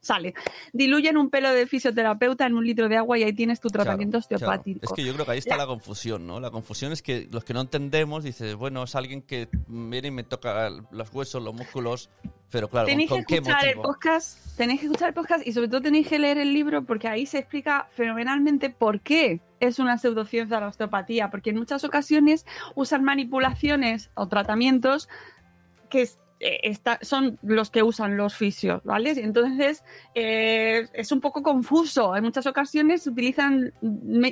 sale. Diluyen un pelo de fisioterapeuta en un litro de agua y ahí tienes tu tratamiento Claro, claro. osteopático. Es que yo creo que ahí está La- la confusión, ¿no? La confusión es que los que no entendemos, dices, bueno, es alguien que viene y me toca los huesos, los músculos, pero claro, ¿con, tenéis que qué escuchar el podcast, tenéis que escuchar el podcast y sobre todo tenéis que leer el libro porque ahí se explica fenomenalmente por qué es una pseudociencia la osteopatía, porque en muchas ocasiones usan manipulaciones o tratamientos que está- son los que usan los fisios, ¿vale? Entonces eh, es un poco confuso. En muchas ocasiones utilizan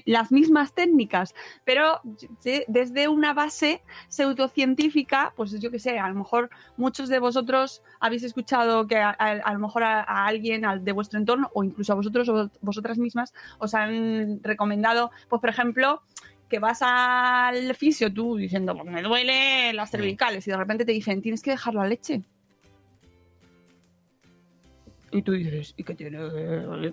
las mismas técnicas, pero de- desde una base pseudocientífica, pues yo que sé, a lo mejor muchos de vosotros habéis escuchado que a, lo mejor a, a alguien al- de vuestro entorno o incluso a vosotros o vosotras mismas os han recomendado, pues por ejemplo, que vas al fisio tú diciendo, pues me duele las cervicales y de repente te dicen, tienes que dejar la leche. Y tú dices, ¿y qué tiene?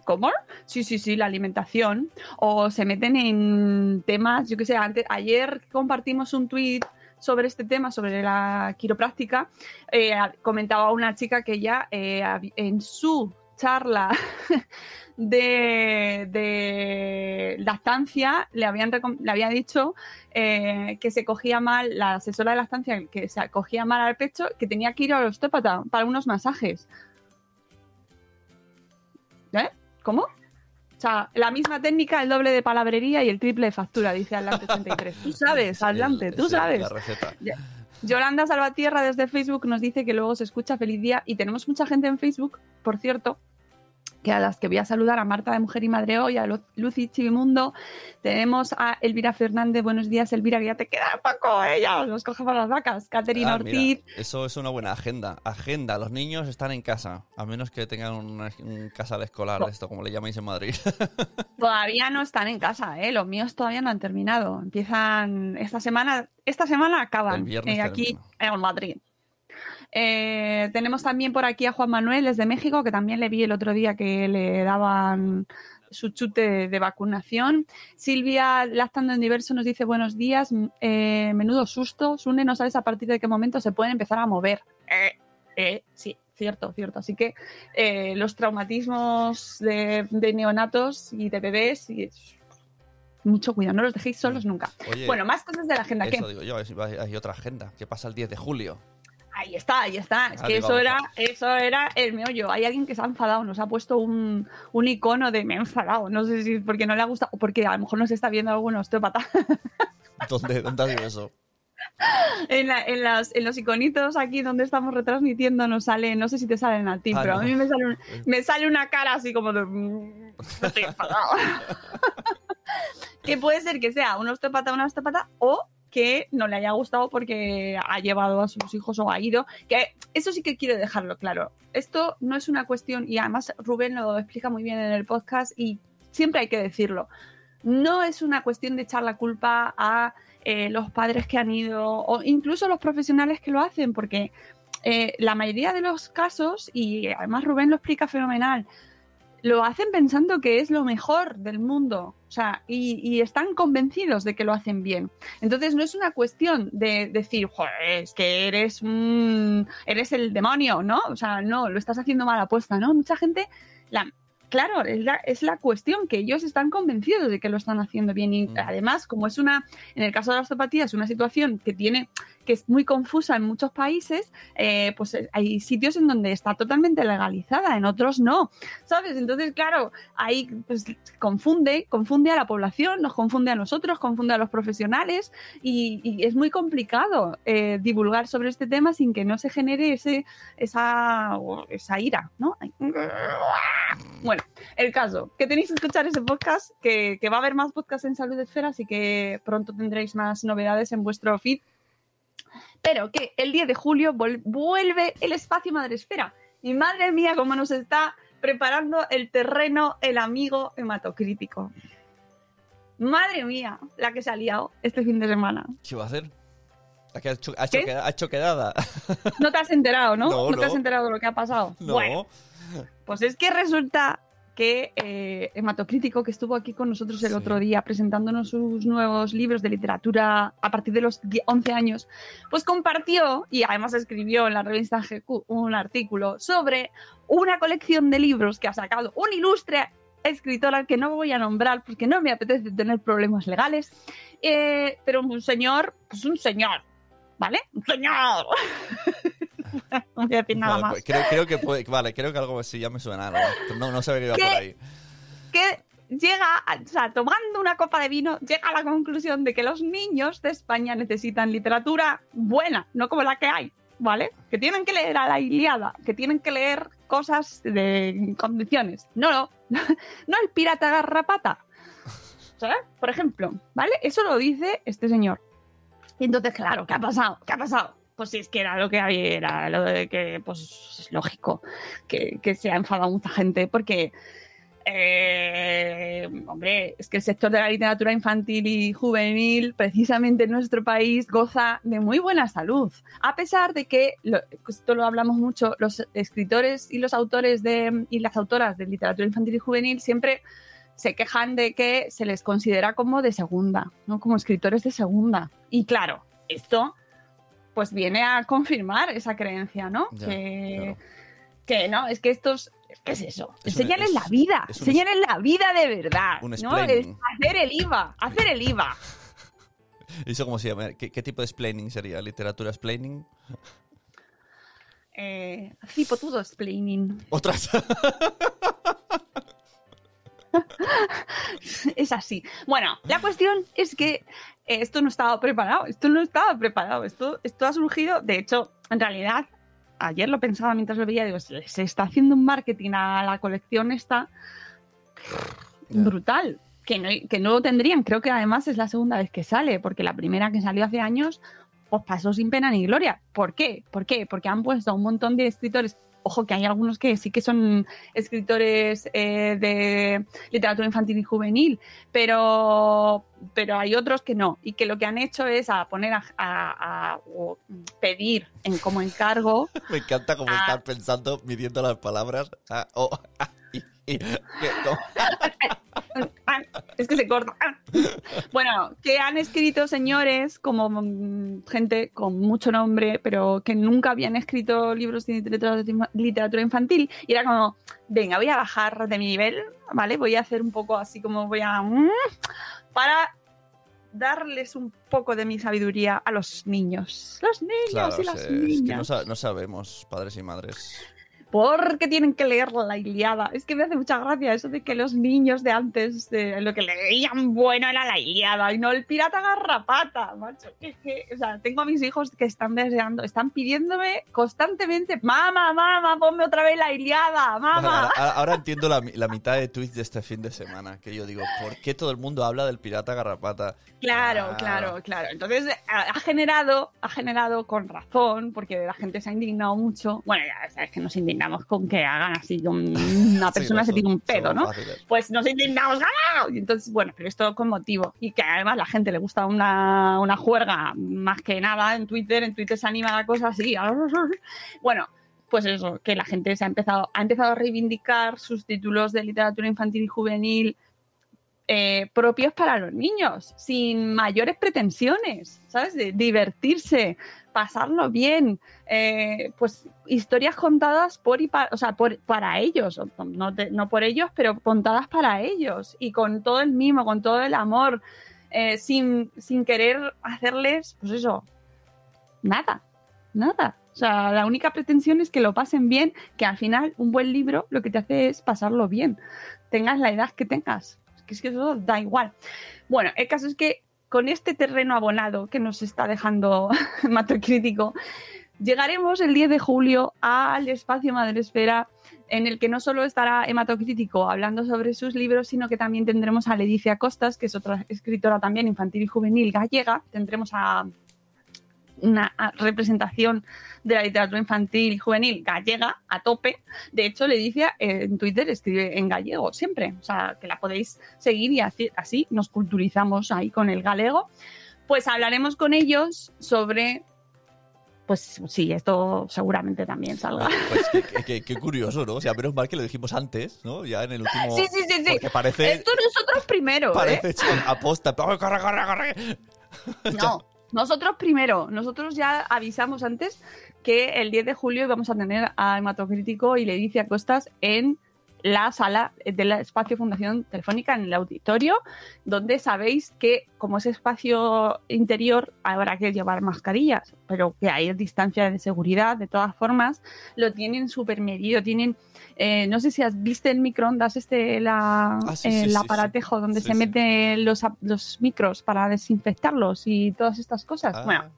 ¿Cómo? Sí, sí, sí, la alimentación. O se meten en temas, yo qué sé, antes, ayer compartimos un tuit sobre este tema, sobre la quiropráctica. Eh, comentaba una chica que ya eh, en su charla de, de lactancia, le habían, le había dicho eh, que se cogía mal, la asesora de lactancia, que se cogía mal al pecho, que tenía que ir al osteópata para unos masajes. ¿Eh? ¿Cómo? O sea, la misma técnica, el doble de palabrería y el triple de factura, dice Atlante 83. Tú sabes, Atlante, tú sabes. La receta. Yolanda Salvatierra desde Facebook nos dice que luego se escucha feliz día y tenemos mucha gente en Facebook, por cierto, que a las que voy a saludar a Marta de Mujer y Madre Hoy, a Lu- Lucy Chivimundo, tenemos a Elvira Fernández, buenos días Elvira, que ya te queda poco, ella nos coge para las vacas, Caterina Ah, mira, Ortiz, eso es una buena agenda. Agenda, los niños están en casa, a menos que tengan una- un casal escolar, Oh. esto como le llamáis en Madrid. todavía no están en casa, ¿eh? los míos todavía no han terminado, empiezan esta semana, esta semana acaban El viernes eh, aquí en Madrid. Eh, tenemos también por aquí a Juan Manuel desde México, que también le vi el otro día que le daban su chute de vacunación. Silvia Lactando en Diverso nos dice buenos días, eh, menudo susto, Sune, no sabes a partir de qué momento se pueden empezar a mover. Eh, sí, cierto, cierto. Así que eh, los traumatismos de, de neonatos y de bebés, y, mucho cuidado, no los dejéis solos nunca. Oye, Bueno, más cosas de la agenda. ¿qué? eso digo yo, hay hay otra agenda que pasa el 10 de julio. Ahí está, ahí está. Es Ahí que eso era, eso era el meollo. Hay alguien que se ha enfadado, nos ha puesto un, un icono de me he enfadado. No sé si es porque no le ha gustado o porque a lo mejor nos está viendo algún osteópata. ¿Dónde, dónde ha sido eso? en, la- en las, en los iconitos aquí donde estamos retransmitiendo nos sale, no sé si te salen a ti, Ah, pero a mí me sale, un- me sale una cara así como de... "Mm, Estoy enfadado. que puede ser que sea un osteópata una osteópata o que no le haya gustado porque ha llevado a sus hijos o ha ido. Que eso sí que quiero dejarlo claro. Esto no es una cuestión, y además Rubén lo explica muy bien en el podcast y siempre hay que decirlo. No es una cuestión de echar la culpa a eh, los padres que han ido o incluso los profesionales que lo hacen, porque eh, la mayoría de los casos, y además Rubén lo explica fenomenal, lo hacen pensando que es lo mejor del mundo, o sea, y, y están convencidos de que lo hacen bien. Entonces no es una cuestión de decir, Joder, es que eres un, eres el demonio, ¿no? O sea, no, lo estás haciendo mal apuesta, ¿no? Mucha gente, la, claro, es la, es la cuestión que ellos están convencidos de que lo están haciendo bien y Mm. además, como es una, en el caso de la osteopatía, es una situación que tiene que es muy confusa en muchos países, eh, pues eh, hay sitios en donde está totalmente legalizada, en otros no, ¿sabes? Entonces, claro, ahí pues, confunde, confunde a la población, nos confunde a nosotros, confunde a los profesionales y, es muy complicado eh, divulgar sobre este tema sin que no se genere ese, esa, esa ira, ¿no? Bueno, el caso, que tenéis que escuchar ese podcast, que, que va a haber más podcasts en Salud Esfera, así que pronto tendréis más novedades en vuestro feed pero que el 10 de julio vuelve el espacio Madresfera. Y madre mía, cómo nos está preparando el terreno el amigo hematocrítico. Madre mía, la que se ha liado este fin de semana. ¿Qué va a hacer? ¿Ha hecho, ha hecho ha hecho quedada? No te has enterado, ¿no? No, te has enterado de lo que ha pasado. No. Bueno, pues es que resulta que eh, Hematocrítico, que estuvo aquí con nosotros el Sí. otro día presentándonos sus nuevos libros de literatura a partir de los 10 11 años, pues compartió y además escribió en la revista GQ un artículo sobre una colección de libros que ha sacado un ilustre escritor al que no voy a nombrar porque no me apetece tener problemas legales, eh, pero un señor, pues un señor, ¿vale? Un señor. no voy a decir nada Vale, más. pues creo, creo que puede, vale, creo que algo sí ya me suena. Pero no, no sabe que iba por ahí. que llega, o sea, tomando una copa de vino, llega a la conclusión de que los niños de España necesitan literatura buena, no como la que hay, ¿vale? Que tienen que leer a la Iliada, que tienen que leer cosas de condiciones. No, no, no el pirata garrapata. ¿Sabes? Por ejemplo, ¿vale? Eso lo dice este señor. Y entonces, claro, ¿qué ha pasado? ¿Qué ha pasado? Pues si es que era lo que había, era lo de que, pues es lógico que, se ha enfadado mucha gente, porque eh, hombre, es que el sector de la literatura infantil y juvenil, precisamente en nuestro país, goza de muy buena salud. A pesar de que, esto lo hablamos mucho, los escritores y los autores de, y las autoras de literatura infantil y juvenil siempre se quejan de que se les considera como de segunda, ¿no? Como escritores de segunda. Y claro, esto pues viene a confirmar esa creencia, ¿no? Ya, que, claro. que no, es que estos ¿Qué es eso? Es un- Enseñarles es- la vida, es un- enseñarles la vida de verdad. Un ¿no? Es hacer el IVA, hacer el IVA. ¿Eso cómo se llama? ¿Qué, qué tipo de explaining sería? ¿Literatura explaining? Eh, cipotudo explaining. Otras. es así. Bueno, la cuestión es que eh, esto no estaba preparado, esto no estaba preparado, esto, esto ha surgido, de hecho, en realidad, ayer lo pensaba mientras lo veía, digo, se, está haciendo un marketing a la colección esta brutal, que no, que no lo tendrían, creo que además es la segunda vez que sale, porque la primera que salió hace años, pues pasó sin pena ni gloria. ¿Por qué? ¿Por qué? Porque han puesto a un montón de escritores. Ojo que hay algunos que sí que son escritores eh, de literatura infantil y juvenil, pero, pero hay otros que no. Y que lo que han hecho es a poner a, a- a- o pedir en como encargo Me encanta cómo Ah. estar pensando, midiendo las palabras. Ah, oh, ah, es que se corta. Bueno, que han escrito señores como mm, gente con mucho nombre, pero que nunca habían escrito libros de literatura, infantil. Y era como, venga, voy a bajar de mi nivel, ¿vale? Voy a hacer un poco así como voy a... mm, para darles un poco de mi sabiduría a los niños. Los niños Claro, y las es, es que niñas. no, sa- no sabemos, padres y madres. Porque tienen que leer la Iliada. Es que me hace mucha gracia eso de que los niños de antes de lo que leían bueno era la Iliada y no el pirata garrapata, macho. Que- que- o sea, tengo a mis hijos que están deseando, están pidiéndome constantemente, mamá, mamá, ponme otra vez la Iliada, mamá. ahora, ahora entiendo la, mi- la mitad de tweets de este fin de semana. Que yo digo, ¿por qué todo el mundo habla del pirata garrapata? Claro, Ah. claro, claro. Entonces ha, ha generado, ha generado con razón, porque la gente se ha indignado mucho. Bueno, ya sabes que nos indignamos con que hagan así, una persona se tire un pedo, ¿no? fáciles. Pues nos indignamos, ¡ganado! Y entonces, bueno, pero esto con motivo. Y que además la gente le gusta una, una juerga más que nada en Twitter, en Twitter se anima la cosa así. Bueno, pues eso, que la gente se ha empezado, ha empezado a reivindicar sus títulos de literatura infantil y juvenil eh, propios para los niños, sin mayores pretensiones, ¿sabes? De divertirse, pasarlo bien, eh, pues historias contadas por y para, o sea, para ellos, no por ellos, pero contadas para ellos y con todo el mimo, con todo el amor, eh, sin, sin querer hacerles, pues eso, nada, nada. O sea, la única pretensión es que lo pasen bien, que al final un buen libro lo que te hace es pasarlo bien, tengas la edad que tengas. Que, es que eso da igual. Bueno, el caso es que con este terreno abonado que nos está dejando Mato Crítico, llegaremos el 10 de julio al espacio Madresfera en el que no solo estará Hematocrítico hablando sobre sus libros, sino que también tendremos a Leticia Costas, que es otra escritora también infantil y juvenil gallega. Tendremos a una a- representación de la literatura infantil y juvenil gallega a tope. De hecho, Leticia eh, en Twitter escribe en gallego siempre, o sea, que la podéis seguir y así, así nos culturizamos ahí con el galego. Pues hablaremos con ellos sobre... Pues sí, esto seguramente también salga. Pues qué, curioso, ¿no? O sea, menos mal que lo dijimos antes, ¿no? Ya en el último. Sí, sí, sí, sí. Porque parece. Esto nosotros primero, ¿eh? Parece hecho aposta. ¡Corre, corre, corre! corre! No, nosotros primero, nosotros ya avisamos antes que el 10 de julio íbamos a tener a Hematocrítico y Leticia Costas en la sala del espacio Fundación Telefónica, en el auditorio, donde sabéis que como es espacio interior habrá que llevar mascarillas, pero que hay distancia de seguridad, de todas formas, lo tienen súper medido, tienen, eh, no sé si has visto el microondas, este, la, Ah, sí, el sí, aparatejo sí. donde se meten los, los micros para desinfectarlos y todas estas cosas. Ah. Bueno,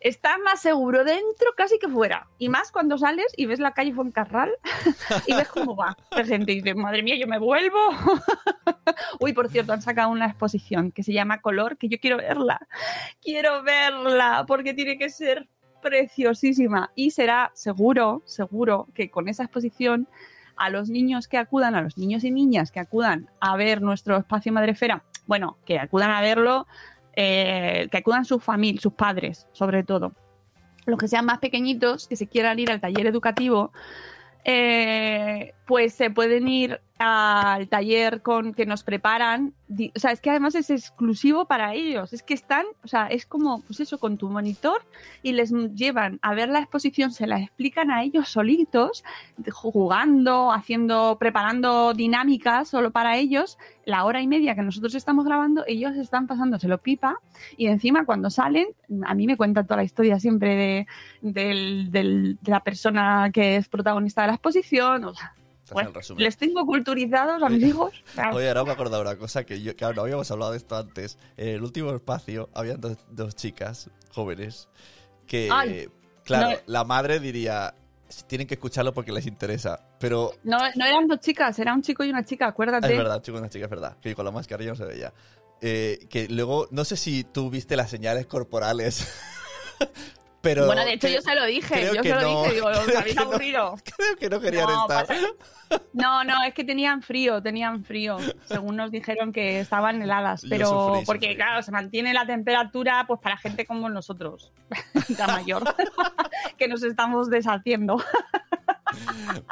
estás más seguro dentro casi que fuera. Y más cuando sales y ves la calle Fuencarral y ves cómo va la gente y dices, madre mía, yo me vuelvo. Uy, por cierto, han sacado una exposición que se llama Color, que yo quiero verla. Quiero verla porque tiene que ser preciosísima. Y será seguro, seguro que con esa exposición a los niños que acudan, a los niños y niñas que acudan a ver nuestro espacio Madrefera, bueno, que acudan a verlo, eh, que acudan sus familias, sus padres, sobre todo. Los que sean más pequeñitos, que se quieran ir al taller educativo, eh, pues se pueden ir al taller con que nos preparan. O sea, es que además es exclusivo para ellos. Es que están, o sea, es como, pues eso, con tu monitor y les llevan a ver la exposición, se la explican a ellos solitos, de- jugando, haciendo, preparando dinámicas solo para ellos. La hora y media que nosotros estamos grabando, ellos están pasándoselo pipa y encima cuando salen, a mí me cuentan toda la historia siempre de, del- de la persona que es protagonista de la exposición. O sea, bueno, les tengo culturizados a mis hijos. Oye, ahora me acordado una cosa que yo, claro, no habíamos hablado de esto antes. En el último espacio había dos, dos chicas jóvenes que, Ay, claro, no. la madre diría, tienen que escucharlo porque les interesa. Pero No, no eran dos chicas, era un chico y una chica, acuérdate. es verdad, chico, una chica, es verdad, que con la mascarilla no se veía. Eh, que luego, no sé si tú viste las señales corporales. Pero bueno, de hecho yo se lo dije, yo se lo no, dije, digo, os habéis no. aburrido. Creo que no querían No, estar. pasa- No, no, es que tenían frío, tenían frío. Según nos dijeron que estaban heladas, pero sufrí, porque sufrí. claro, se mantiene la temperatura pues para gente como nosotros, ya mayor, que nos estamos deshaciendo.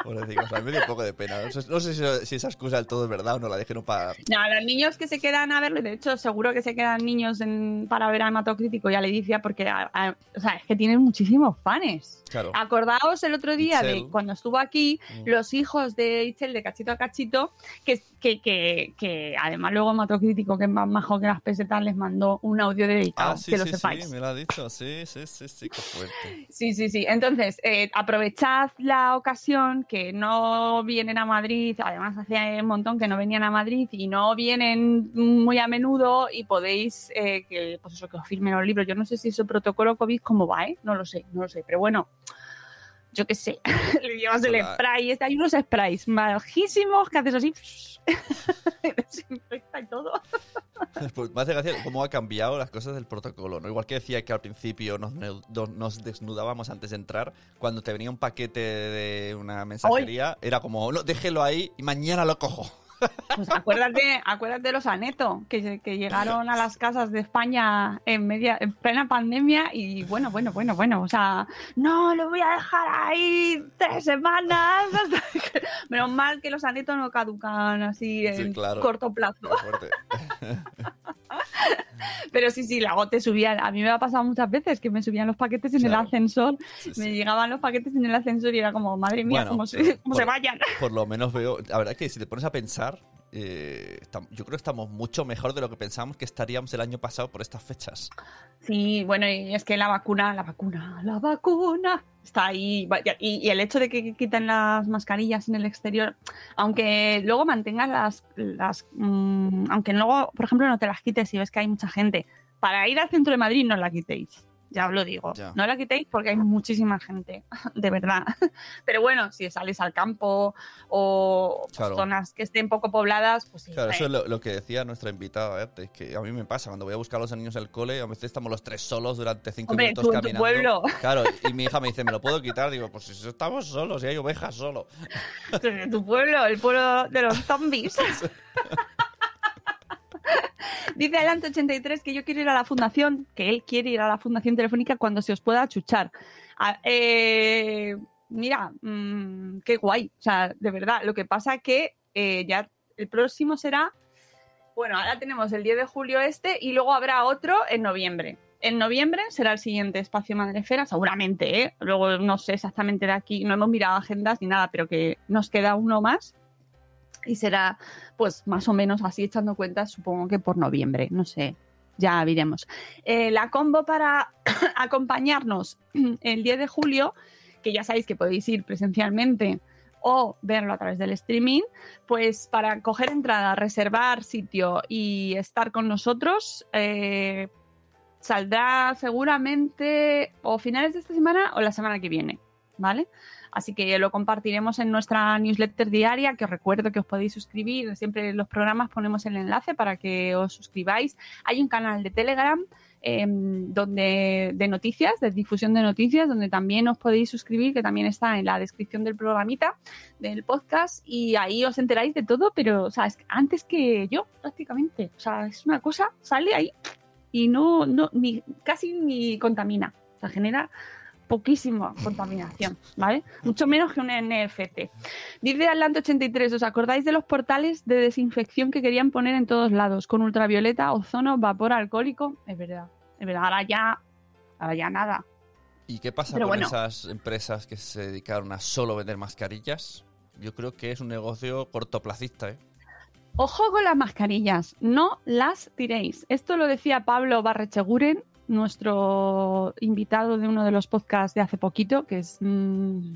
Pobrecicos, a mí me dio un poco de pena. No sé, no sé si, si esa excusa del todo es verdad o no, la dijeron para... No, los niños que se quedan a verlo, de hecho seguro que se quedan niños en- para ver a Hematocrítico y a Leticia porque a- a- o sea, es que tienen muchísimos fans. Claro. Acordaos el otro día Itzel. de cuando estuvo aquí, Mm. los hijos de Itzel de cachito a cachito, que, que, que, que además luego Hematocrítico, que es más majo que las pesetas, les mandó un audio dedicado, Ah, sí, que lo sí, sepáis. sí, me lo ha dicho. Sí, sí, sí, sí, qué fuerte. Sí, sí, sí. Entonces, eh, aprovechad la ocasión que no vienen a Madrid, además hace un montón que no venían a Madrid y no vienen muy a menudo y podéis eh, que, pues eso, que os firmen los libros. Yo no sé si ese protocolo COVID cómo va, ¿eh? No lo sé, no lo sé, pero bueno. Yo qué sé, le llevas el Hola. spray, este, hay unos sprays majísimos que haces así, y desinfecta y todo. Pues me hace gracia cómo ha cambiado las cosas del protocolo, ¿no? Igual que decía que al principio nos desnudábamos antes de entrar, cuando te venía un paquete de una mensajería, era como, no, déjelo ahí y mañana lo cojo. Pues acuérdate, acuérdate de los Aneto, que, que llegaron a las casas de España en media, en plena pandemia y bueno, bueno, bueno, bueno, o sea, no, lo voy a dejar ahí tres semanas. hasta que- Menos mal que los Aneto no caducan así en Sí, claro. corto plazo. Pero sí, sí, luego te subían. A mí me ha pasado muchas veces que me subían los paquetes en el ascensor. Sí, Me llegaban los paquetes en el ascensor y era como, madre mía, Bueno, cómo, se, cómo por- se vayan. Por lo menos veo, la verdad es que si te pones a pensar, eh, yo creo que estamos mucho mejor de lo que pensábamos que estaríamos el año pasado por estas fechas. Sí, bueno, y es que la vacuna, la vacuna, la vacuna está ahí. Y, y el hecho de que quiten las mascarillas en el exterior, aunque luego mantengas las, las mm, aunque luego, por ejemplo, no te las quites si ves que hay mucha gente, para ir al centro de Madrid no la quitéis. Ya os lo digo. Ya. No la quitéis porque hay muchísima gente, de verdad. Pero bueno, si sales al campo o Claro. zonas que estén poco pobladas, pues sí. Claro, eso eh, es lo, lo que decía nuestra invitada antes, que a mí me pasa cuando voy a buscar a los niños al cole, a veces estamos los tres solos durante cinco Hombre, minutos tú en tu caminando. pueblo. Claro, y mi hija me dice, ¿me lo puedo quitar? Digo, pues si estamos solos, y hay ovejas solo. tu pueblo, el pueblo de los zombies. Dice adelante 83 que yo quiero ir a la fundación, que él quiere ir a la fundación telefónica cuando se os pueda achuchar. A- eh, mira, mm, qué guay. O sea, de verdad, lo que pasa que eh, ya el próximo será, bueno, ahora tenemos el 10 de julio este y luego habrá otro en noviembre. En noviembre será el siguiente espacio Madrefera, seguramente, ¿eh? Luego no sé exactamente de aquí, no hemos mirado agendas ni nada, pero que nos queda uno más y será pues más o menos así echando cuentas, supongo que por noviembre, no sé, ya veremos. Eh, la combo para acompañarnos el 10 de julio, que ya sabéis que podéis ir presencialmente o verlo a través del streaming, pues para coger entrada, reservar sitio y estar con nosotros, eh, saldrá seguramente o finales de esta semana o la semana que viene, ¿vale? Así que lo compartiremos en nuestra newsletter diaria, que os recuerdo que os podéis suscribir. Siempre en los programas ponemos el enlace para que os suscribáis. Hay un canal de Telegram eh, donde de noticias, de difusión de noticias, donde también os podéis suscribir, que también está en la descripción del programita, del podcast, y ahí os enteráis de todo, pero antes que yo, prácticamente. O sea, es una cosa, sale ahí y no, no ni, casi ni contamina. O sea, genera poquísima contaminación, ¿vale? Mucho menos que un NFT. Dice Atlante83, ¿os acordáis de los portales de desinfección que querían poner en todos lados? Con ultravioleta, ozono, vapor alcohólico. Es verdad, es verdad, ahora ya, ahora ya nada. ¿Y qué pasa Pero con bueno. esas empresas que se dedicaron a solo vender mascarillas? Yo creo que es un negocio cortoplacista, ¿eh? Ojo con las mascarillas, no las tiréis. Esto lo decía Pablo Barrecheguren, nuestro invitado de uno de los podcasts de hace poquito, que es... mm,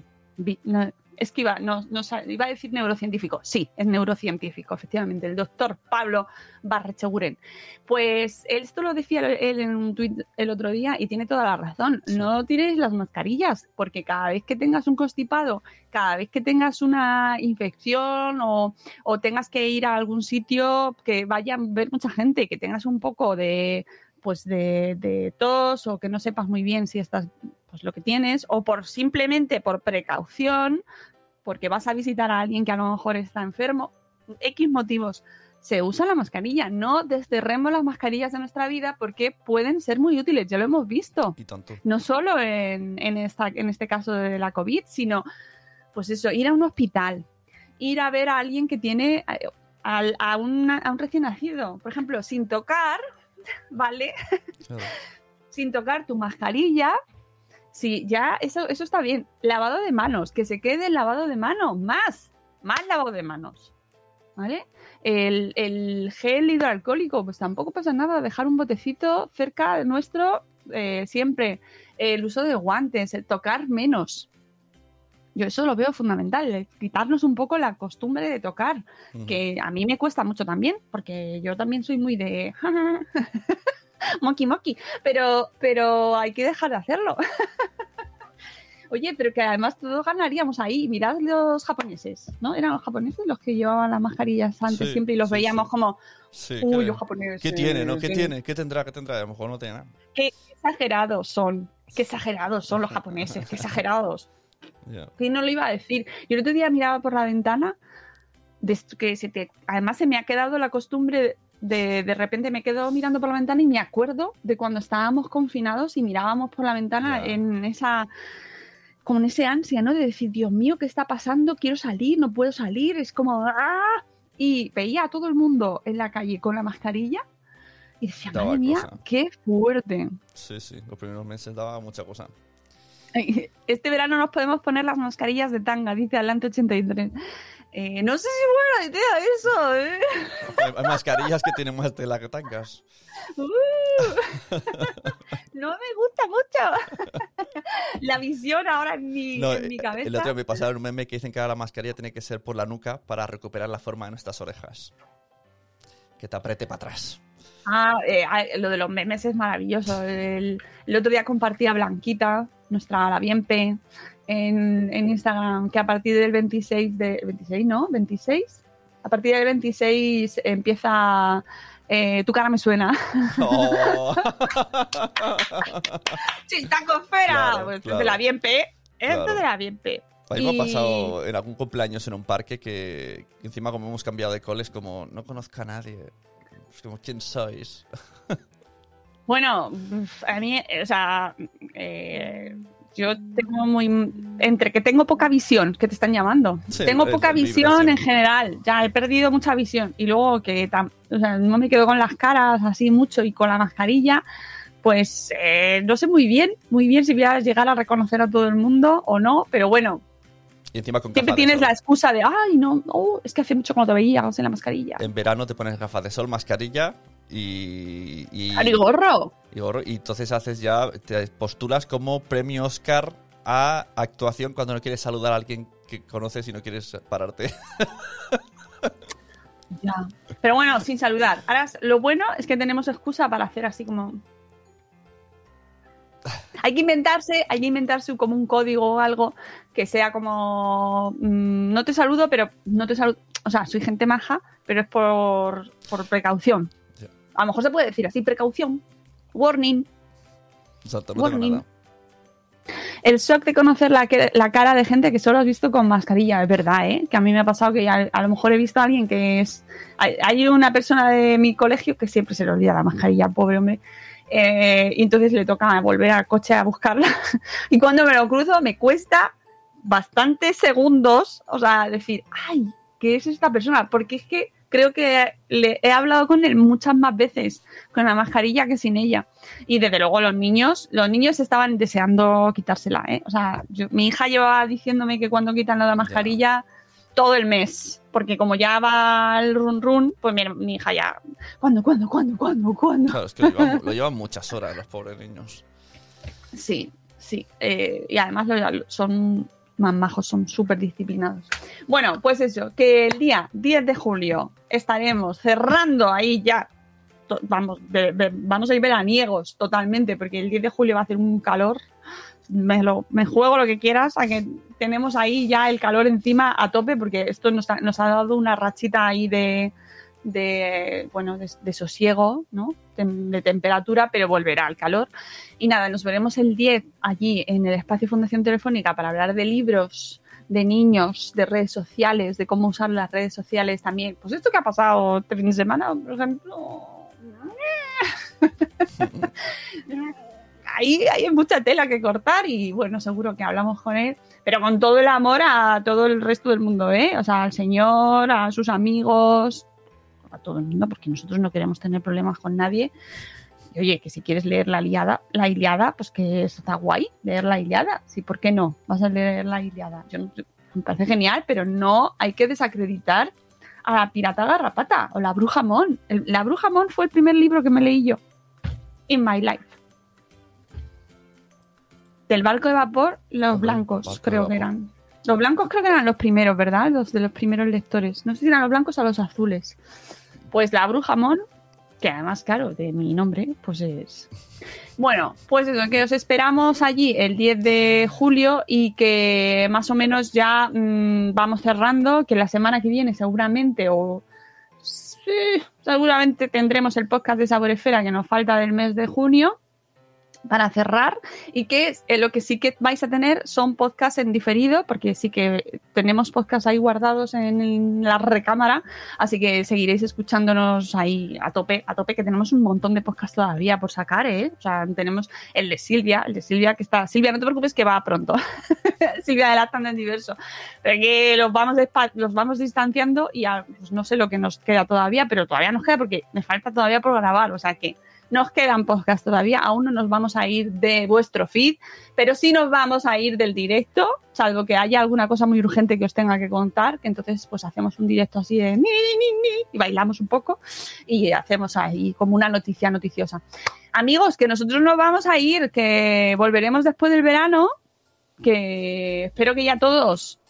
es que iba, no, iba a decir neurocientífico. Sí, es neurocientífico, efectivamente, el doctor Pablo Barrecheguren. Pues él esto lo decía él en un tuit el otro día y tiene toda la razón. Sí. No tiréis las mascarillas, porque cada vez que tengas un constipado, cada vez que tengas una infección o o tengas que ir a algún sitio que vaya a ver mucha gente, que tengas un poco de pues de, de tos o que no sepas muy bien si estás pues lo que tienes o por simplemente por precaución porque vas a visitar a alguien que a lo mejor está enfermo x motivos se usa la mascarilla no desterremos las mascarillas de nuestra vida porque pueden ser muy útiles ya lo hemos visto Y tanto. no solo en, en, esta, en este caso de la COVID, sino, pues eso, ir a un hospital, ir a ver a alguien que tiene eh, a, una- a un recién nacido, por ejemplo, sin tocar, ¿vale? Claro. Sin tocar tu mascarilla. Sí, ya, eso, eso está bien. Lavado de manos, que se quede el lavado de manos, más, más lavado de manos. ¿Vale? El, el gel hidroalcohólico, pues tampoco pasa nada, dejar un botecito cerca de nuestro eh, siempre. El uso de guantes, el tocar menos. Yo eso lo veo fundamental, el quitarnos un poco la costumbre de tocar, que a mí me cuesta mucho también, porque yo también soy muy de moki moki, pero, pero hay que dejar de hacerlo. Oye, pero que además todos ganaríamos ahí. Mirad los japoneses, ¿no? Eran los japoneses los que llevaban las mascarillas antes Sí, siempre y los sí, veíamos sí. como, uy, los japoneses. ¿Qué tiene, no? ¿Qué sí. tiene? ¿Qué tendrá? ¿Qué tendrá? A lo mejor no tiene nada. Qué exagerados son. Qué exagerados son los japoneses, qué exagerados. Ya. que no lo iba a decir. Yo el otro día miraba por la ventana, de que se te, además se me ha quedado la costumbre de de repente me quedo mirando por la ventana y me acuerdo de cuando estábamos confinados y mirábamos por la ventana Ya. en esa como en ese ansia, ¿no? De decir, Dios mío, ¿qué está pasando? Quiero salir, no puedo salir, es como ¡ah! y veía a todo el mundo en la calle con la mascarilla y decía, Daba madre mía, qué fuerte. Sí, sí. Los primeros meses daba mucha cosa. Este verano nos podemos poner las mascarillas de tanga, dice Adelante 83. Eh, no sé si es buena idea eso, ¿eh? Hay, mascarillas que tienen más tela que tangas. Uh. no me gusta mucho. La visión ahora en mi, No, en mi eh, cabeza. el otro día me pasaron un meme que dicen que ahora la mascarilla tiene que ser por la nuca para recuperar la forma de nuestras orejas. Que te apriete para atrás. Ah, eh, ah, lo de los memes es maravilloso. El, el otro día compartía Blanquita, nuestra la Bienpe, en, en Instagram, que a partir del 26 de... ¿26 no? ¿26? A partir del 26 empieza... eh, tu cara me suena. Oh. ¡Chistacosfera! Claro, pues claro. de la Bienpe. Esto Claro. de la Bienpe. A mí me Y- ha pasado en algún cumpleaños en un parque que que encima como hemos cambiado de coles, como no conozco a nadie. Es como, ¿quién sois? Bueno, a mí, eh, o sea, eh, yo tengo muy. Entre que tengo poca visión, que te están llamando. Sí, tengo poca visión en general. Ya he perdido mucha visión. Y luego que tam- o sea, no me quedo con las caras así mucho y con la mascarilla. Pues eh, no sé muy bien, muy bien si voy a llegar a reconocer a todo el mundo o no, pero bueno, Y encima con siempre tienes la excusa de, ay, no, oh, es que hace mucho que no te veías en la mascarilla. En verano te pones gafas de sol, mascarilla y... y, y gorro, y entonces haces ya, te postulas como premio Oscar a actuación cuando no quieres saludar a alguien que conoces y no quieres pararte. Ya. Pero bueno, sin saludar. Ahora, lo bueno es que tenemos excusa para hacer así como. Hay que inventarse, hay que inventarse como un código o algo que sea como mm, no te saludo, pero no te saludo. O sea, soy gente maja, pero es por, por precaución. A lo mejor se puede decir así, precaución. Warning. Exacto, no Warning. nada. El shock de conocer la, la cara de gente que solo has visto con mascarilla, es verdad, ¿eh? Que a mí me ha pasado que a, a lo mejor he visto a alguien que es... Hay, hay una persona de mi colegio que siempre se le olvida la mascarilla, pobre hombre. Eh, y entonces le toca volver al coche a buscarla. y cuando me lo cruzo me cuesta bastantes segundos, o sea, decir, ay, ¿qué es esta persona? Porque es que creo que le he hablado con él muchas más veces con la mascarilla que sin ella. Y desde luego los niños, los niños estaban deseando quitársela, ¿eh? O sea, yo- mi hija llevaba diciéndome que cuando quitan la mascarilla todo el mes, porque como ya va el run run, pues mi, mi hija ya, ¿cuándo, cuándo, cuándo, cuándo, cuándo? Claro, es que lo llevan, lo llevan muchas horas los pobres niños. Sí, sí. eh, y además lo- son más majos, son súper disciplinados. Bueno, pues eso, que el día 10 de julio estaremos cerrando ahí ya. Vamos, vamos a ir veraniegos totalmente, porque el 10 de julio va a hacer un calor. Me, lo, me juego lo que quieras, a que tenemos ahí ya el calor encima a tope, porque esto nos nos ha dado una rachita ahí de, de bueno, de, de sosiego, ¿no? De temperatura, pero volverá al calor. Y nada, nos veremos el 10 allí en el espacio Fundación Telefónica para hablar de libros, de niños, de redes sociales, de cómo usar las redes sociales también. Pues esto que ha pasado este fin de semana, por ejemplo. Ahí hay mucha tela que cortar y bueno, seguro que hablamos con él, pero con todo el amor a todo el resto del mundo, ¿eh? O sea, al señor, a sus amigos, a todo el mundo, porque nosotros no queremos tener problemas con nadie. Y oye, que si quieres leer la Iliada, la Iliada, pues que eso está guay, leer la Iliada. Sí, ¿por qué no? Vas a leer la Iliada. Yo no- me parece genial, pero no hay que desacreditar a la pirata garrapata o la bruja Mon. El- la bruja Mon fue el primer libro que me leí yo. In my life. Del barco de vapor, los blancos, creo que eran. Los blancos creo que eran los primeros, ¿verdad? Los de los primeros lectores. No sé si eran los blancos o los azules. Pues la bruja Mon, que además, claro, de mi nombre, pues es. Bueno, pues eso, que os esperamos allí el 10 de julio y que más o menos ya mm, vamos cerrando, que la semana que viene seguramente o sí, seguramente tendremos el podcast de Sabor Esfera que nos falta del mes de junio para cerrar y que eh, lo que sí que vais a tener son podcasts en diferido porque sí que tenemos podcasts ahí guardados en, la recámara así que seguiréis escuchándonos ahí a tope a tope que tenemos un montón de podcasts todavía por sacar eh o sea tenemos el de Silvia el de Silvia que está Silvia no te preocupes que va pronto. Silvia de Latan en diverso. Pero que los vamos los vamos distanciando y a- pues no sé lo que nos queda todavía pero todavía nos queda porque me falta todavía por grabar o sea que nos quedan podcasts todavía, aún no nos vamos a ir de vuestro feed, pero sí nos vamos a ir del directo, salvo que haya alguna cosa muy urgente que os tenga que contar, que entonces pues hacemos un directo así de ni, ni, ni, y bailamos un poco y hacemos ahí como una noticia noticiosa. Amigos, que nosotros nos vamos a ir, que volveremos después del verano, que espero que ya todos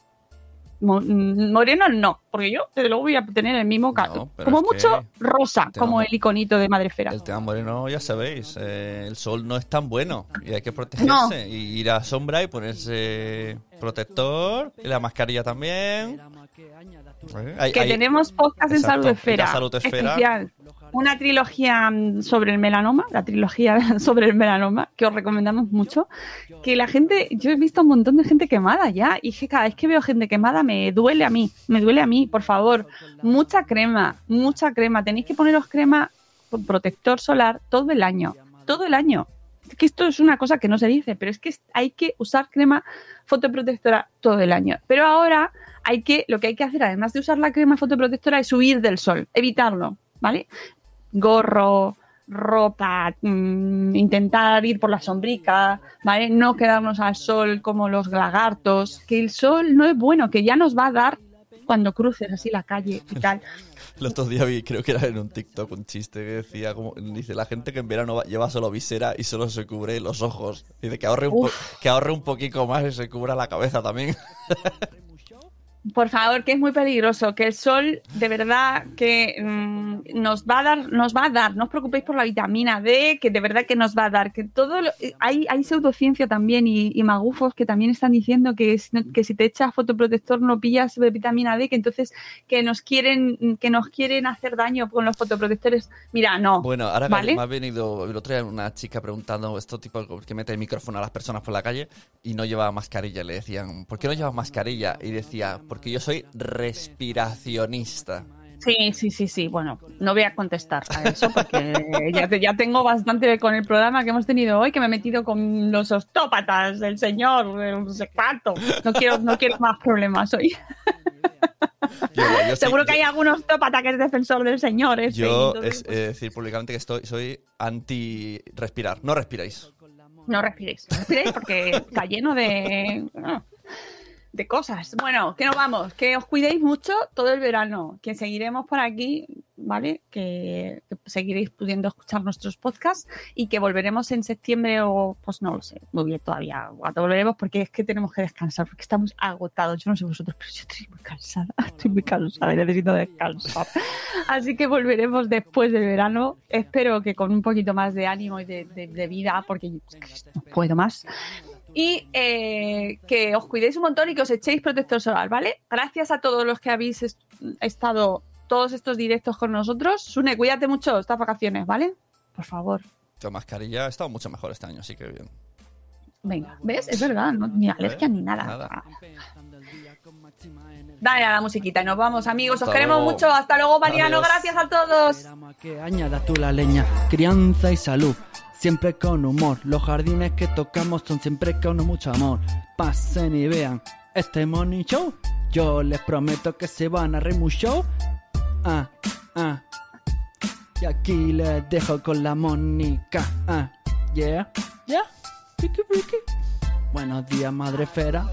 mm, morenos no, porque yo desde luego voy a tener el mismo ca- No, pero como mucho rosa, tema como mo- el iconito de Madrefera. El tema moreno, ya sabéis, eh, el sol no es tan bueno y hay que protegerse. Y ir a sombra y ponerse protector, y la mascarilla también. Eh, hay- que hay- tenemos podcast en Salud Esfera, Salud Esfera. especial. Una trilogía mm, sobre el melanoma, la trilogía sobre el melanoma, que os recomendamos mucho. Que la gente, yo he visto un montón de gente quemada ya, y que cada vez que veo gente quemada me duele a mí, me duele a mí, por favor. Mucha crema, mucha crema. Tenéis que poneros crema protector solar todo el año, todo el año. Es que esto es una cosa que no se dice, pero es que hay que usar crema fotoprotectora todo el año. Pero ahora hay que, lo que hay que hacer, además de usar la crema fotoprotectora, es huir del sol, evitarlo, ¿vale? Gorro, ropa, mm, intentar ir por la sombrica, ¿vale? No quedarnos al sol como los lagartos, que el sol no es bueno, que ya nos va a dar cuando cruces así la calle y tal. El otro día vi, creo que era en un TikTok, un chiste que decía, como, dice, la gente que en verano va- lleva solo visera y solo se cubre los ojos. Dice que ahorre un, po- que ahorre un poquito más y se cubra la cabeza también. Por favor, que es muy peligroso, que el sol de verdad que mm, nos va a dar, nos va a dar, no os preocupéis por la vitamina D, que de verdad que nos va a dar, que todo lo- hay, hay pseudociencia también y, y magufos que también están diciendo que, que si te echas fotoprotector no pillas vitamina D, que entonces que nos quieren, que nos quieren hacer daño con los fotoprotectores. Mira, no. Bueno, ahora ¿Vale? me ha venido el otro día una chica preguntando esto tipo que mete el micrófono a las personas por la calle y no lleva mascarilla. Le decían, ¿por qué no llevas mascarilla? Y decía, porque yo soy respiracionista. Sí, sí, sí, sí. Bueno, no voy a contestar a eso porque ya, te- ya tengo bastante con el programa que hemos tenido hoy, que me he metido con los ostópatas del señor, no sé cuánto. No quiero, no quiero más problemas hoy. Yo, yo Seguro que hay algún ostópata que es defensor del señor. ese, y Yo entonces, es eh, decir públicamente que estoy, soy anti respirar. No respiráis. No respiréis, no respiréis porque está lleno de, de cosas. Bueno, que nos vamos, que os cuidéis mucho todo el verano, que seguiremos por aquí, ¿vale? Que, que seguiréis pudiendo escuchar nuestros podcasts y que volveremos en septiembre o, pues no lo sé, muy bien todavía, cuando volveremos porque es que tenemos que descansar, porque estamos agotados. Yo no sé vosotros, pero yo estoy muy cansada, estoy muy cansada y necesito descansar. Así que volveremos después del verano. Espero que con un poquito más de ánimo y de, de- vida, porque no puedo más. Y eh, que os cuidéis un montón y que os echéis protector solar, ¿vale? Gracias a todos los que habéis est- estado todos estos directos con nosotros. Sune, cuídate mucho estas vacaciones, ¿vale? Por favor. La mascarilla ha estado mucho mejor este año, así que bien. Venga, ¿ves? Es verdad, no, ni alergia ni nada. Nada. Dale a la musiquita y nos vamos, amigos. Os queremos luego. mucho. Hasta luego, Mariano. Adiós. Gracias a todos. Que añadas tú la leña, crianza y salud, siempre con humor. Los jardines que tocamos son siempre con mucho amor. Pasen y vean este morning show. Yo les prometo que se van a reír mucho. Ah, ah. Y aquí les dejo con la Mónica. Ah, yeah, yeah. Buenos días, madre fera.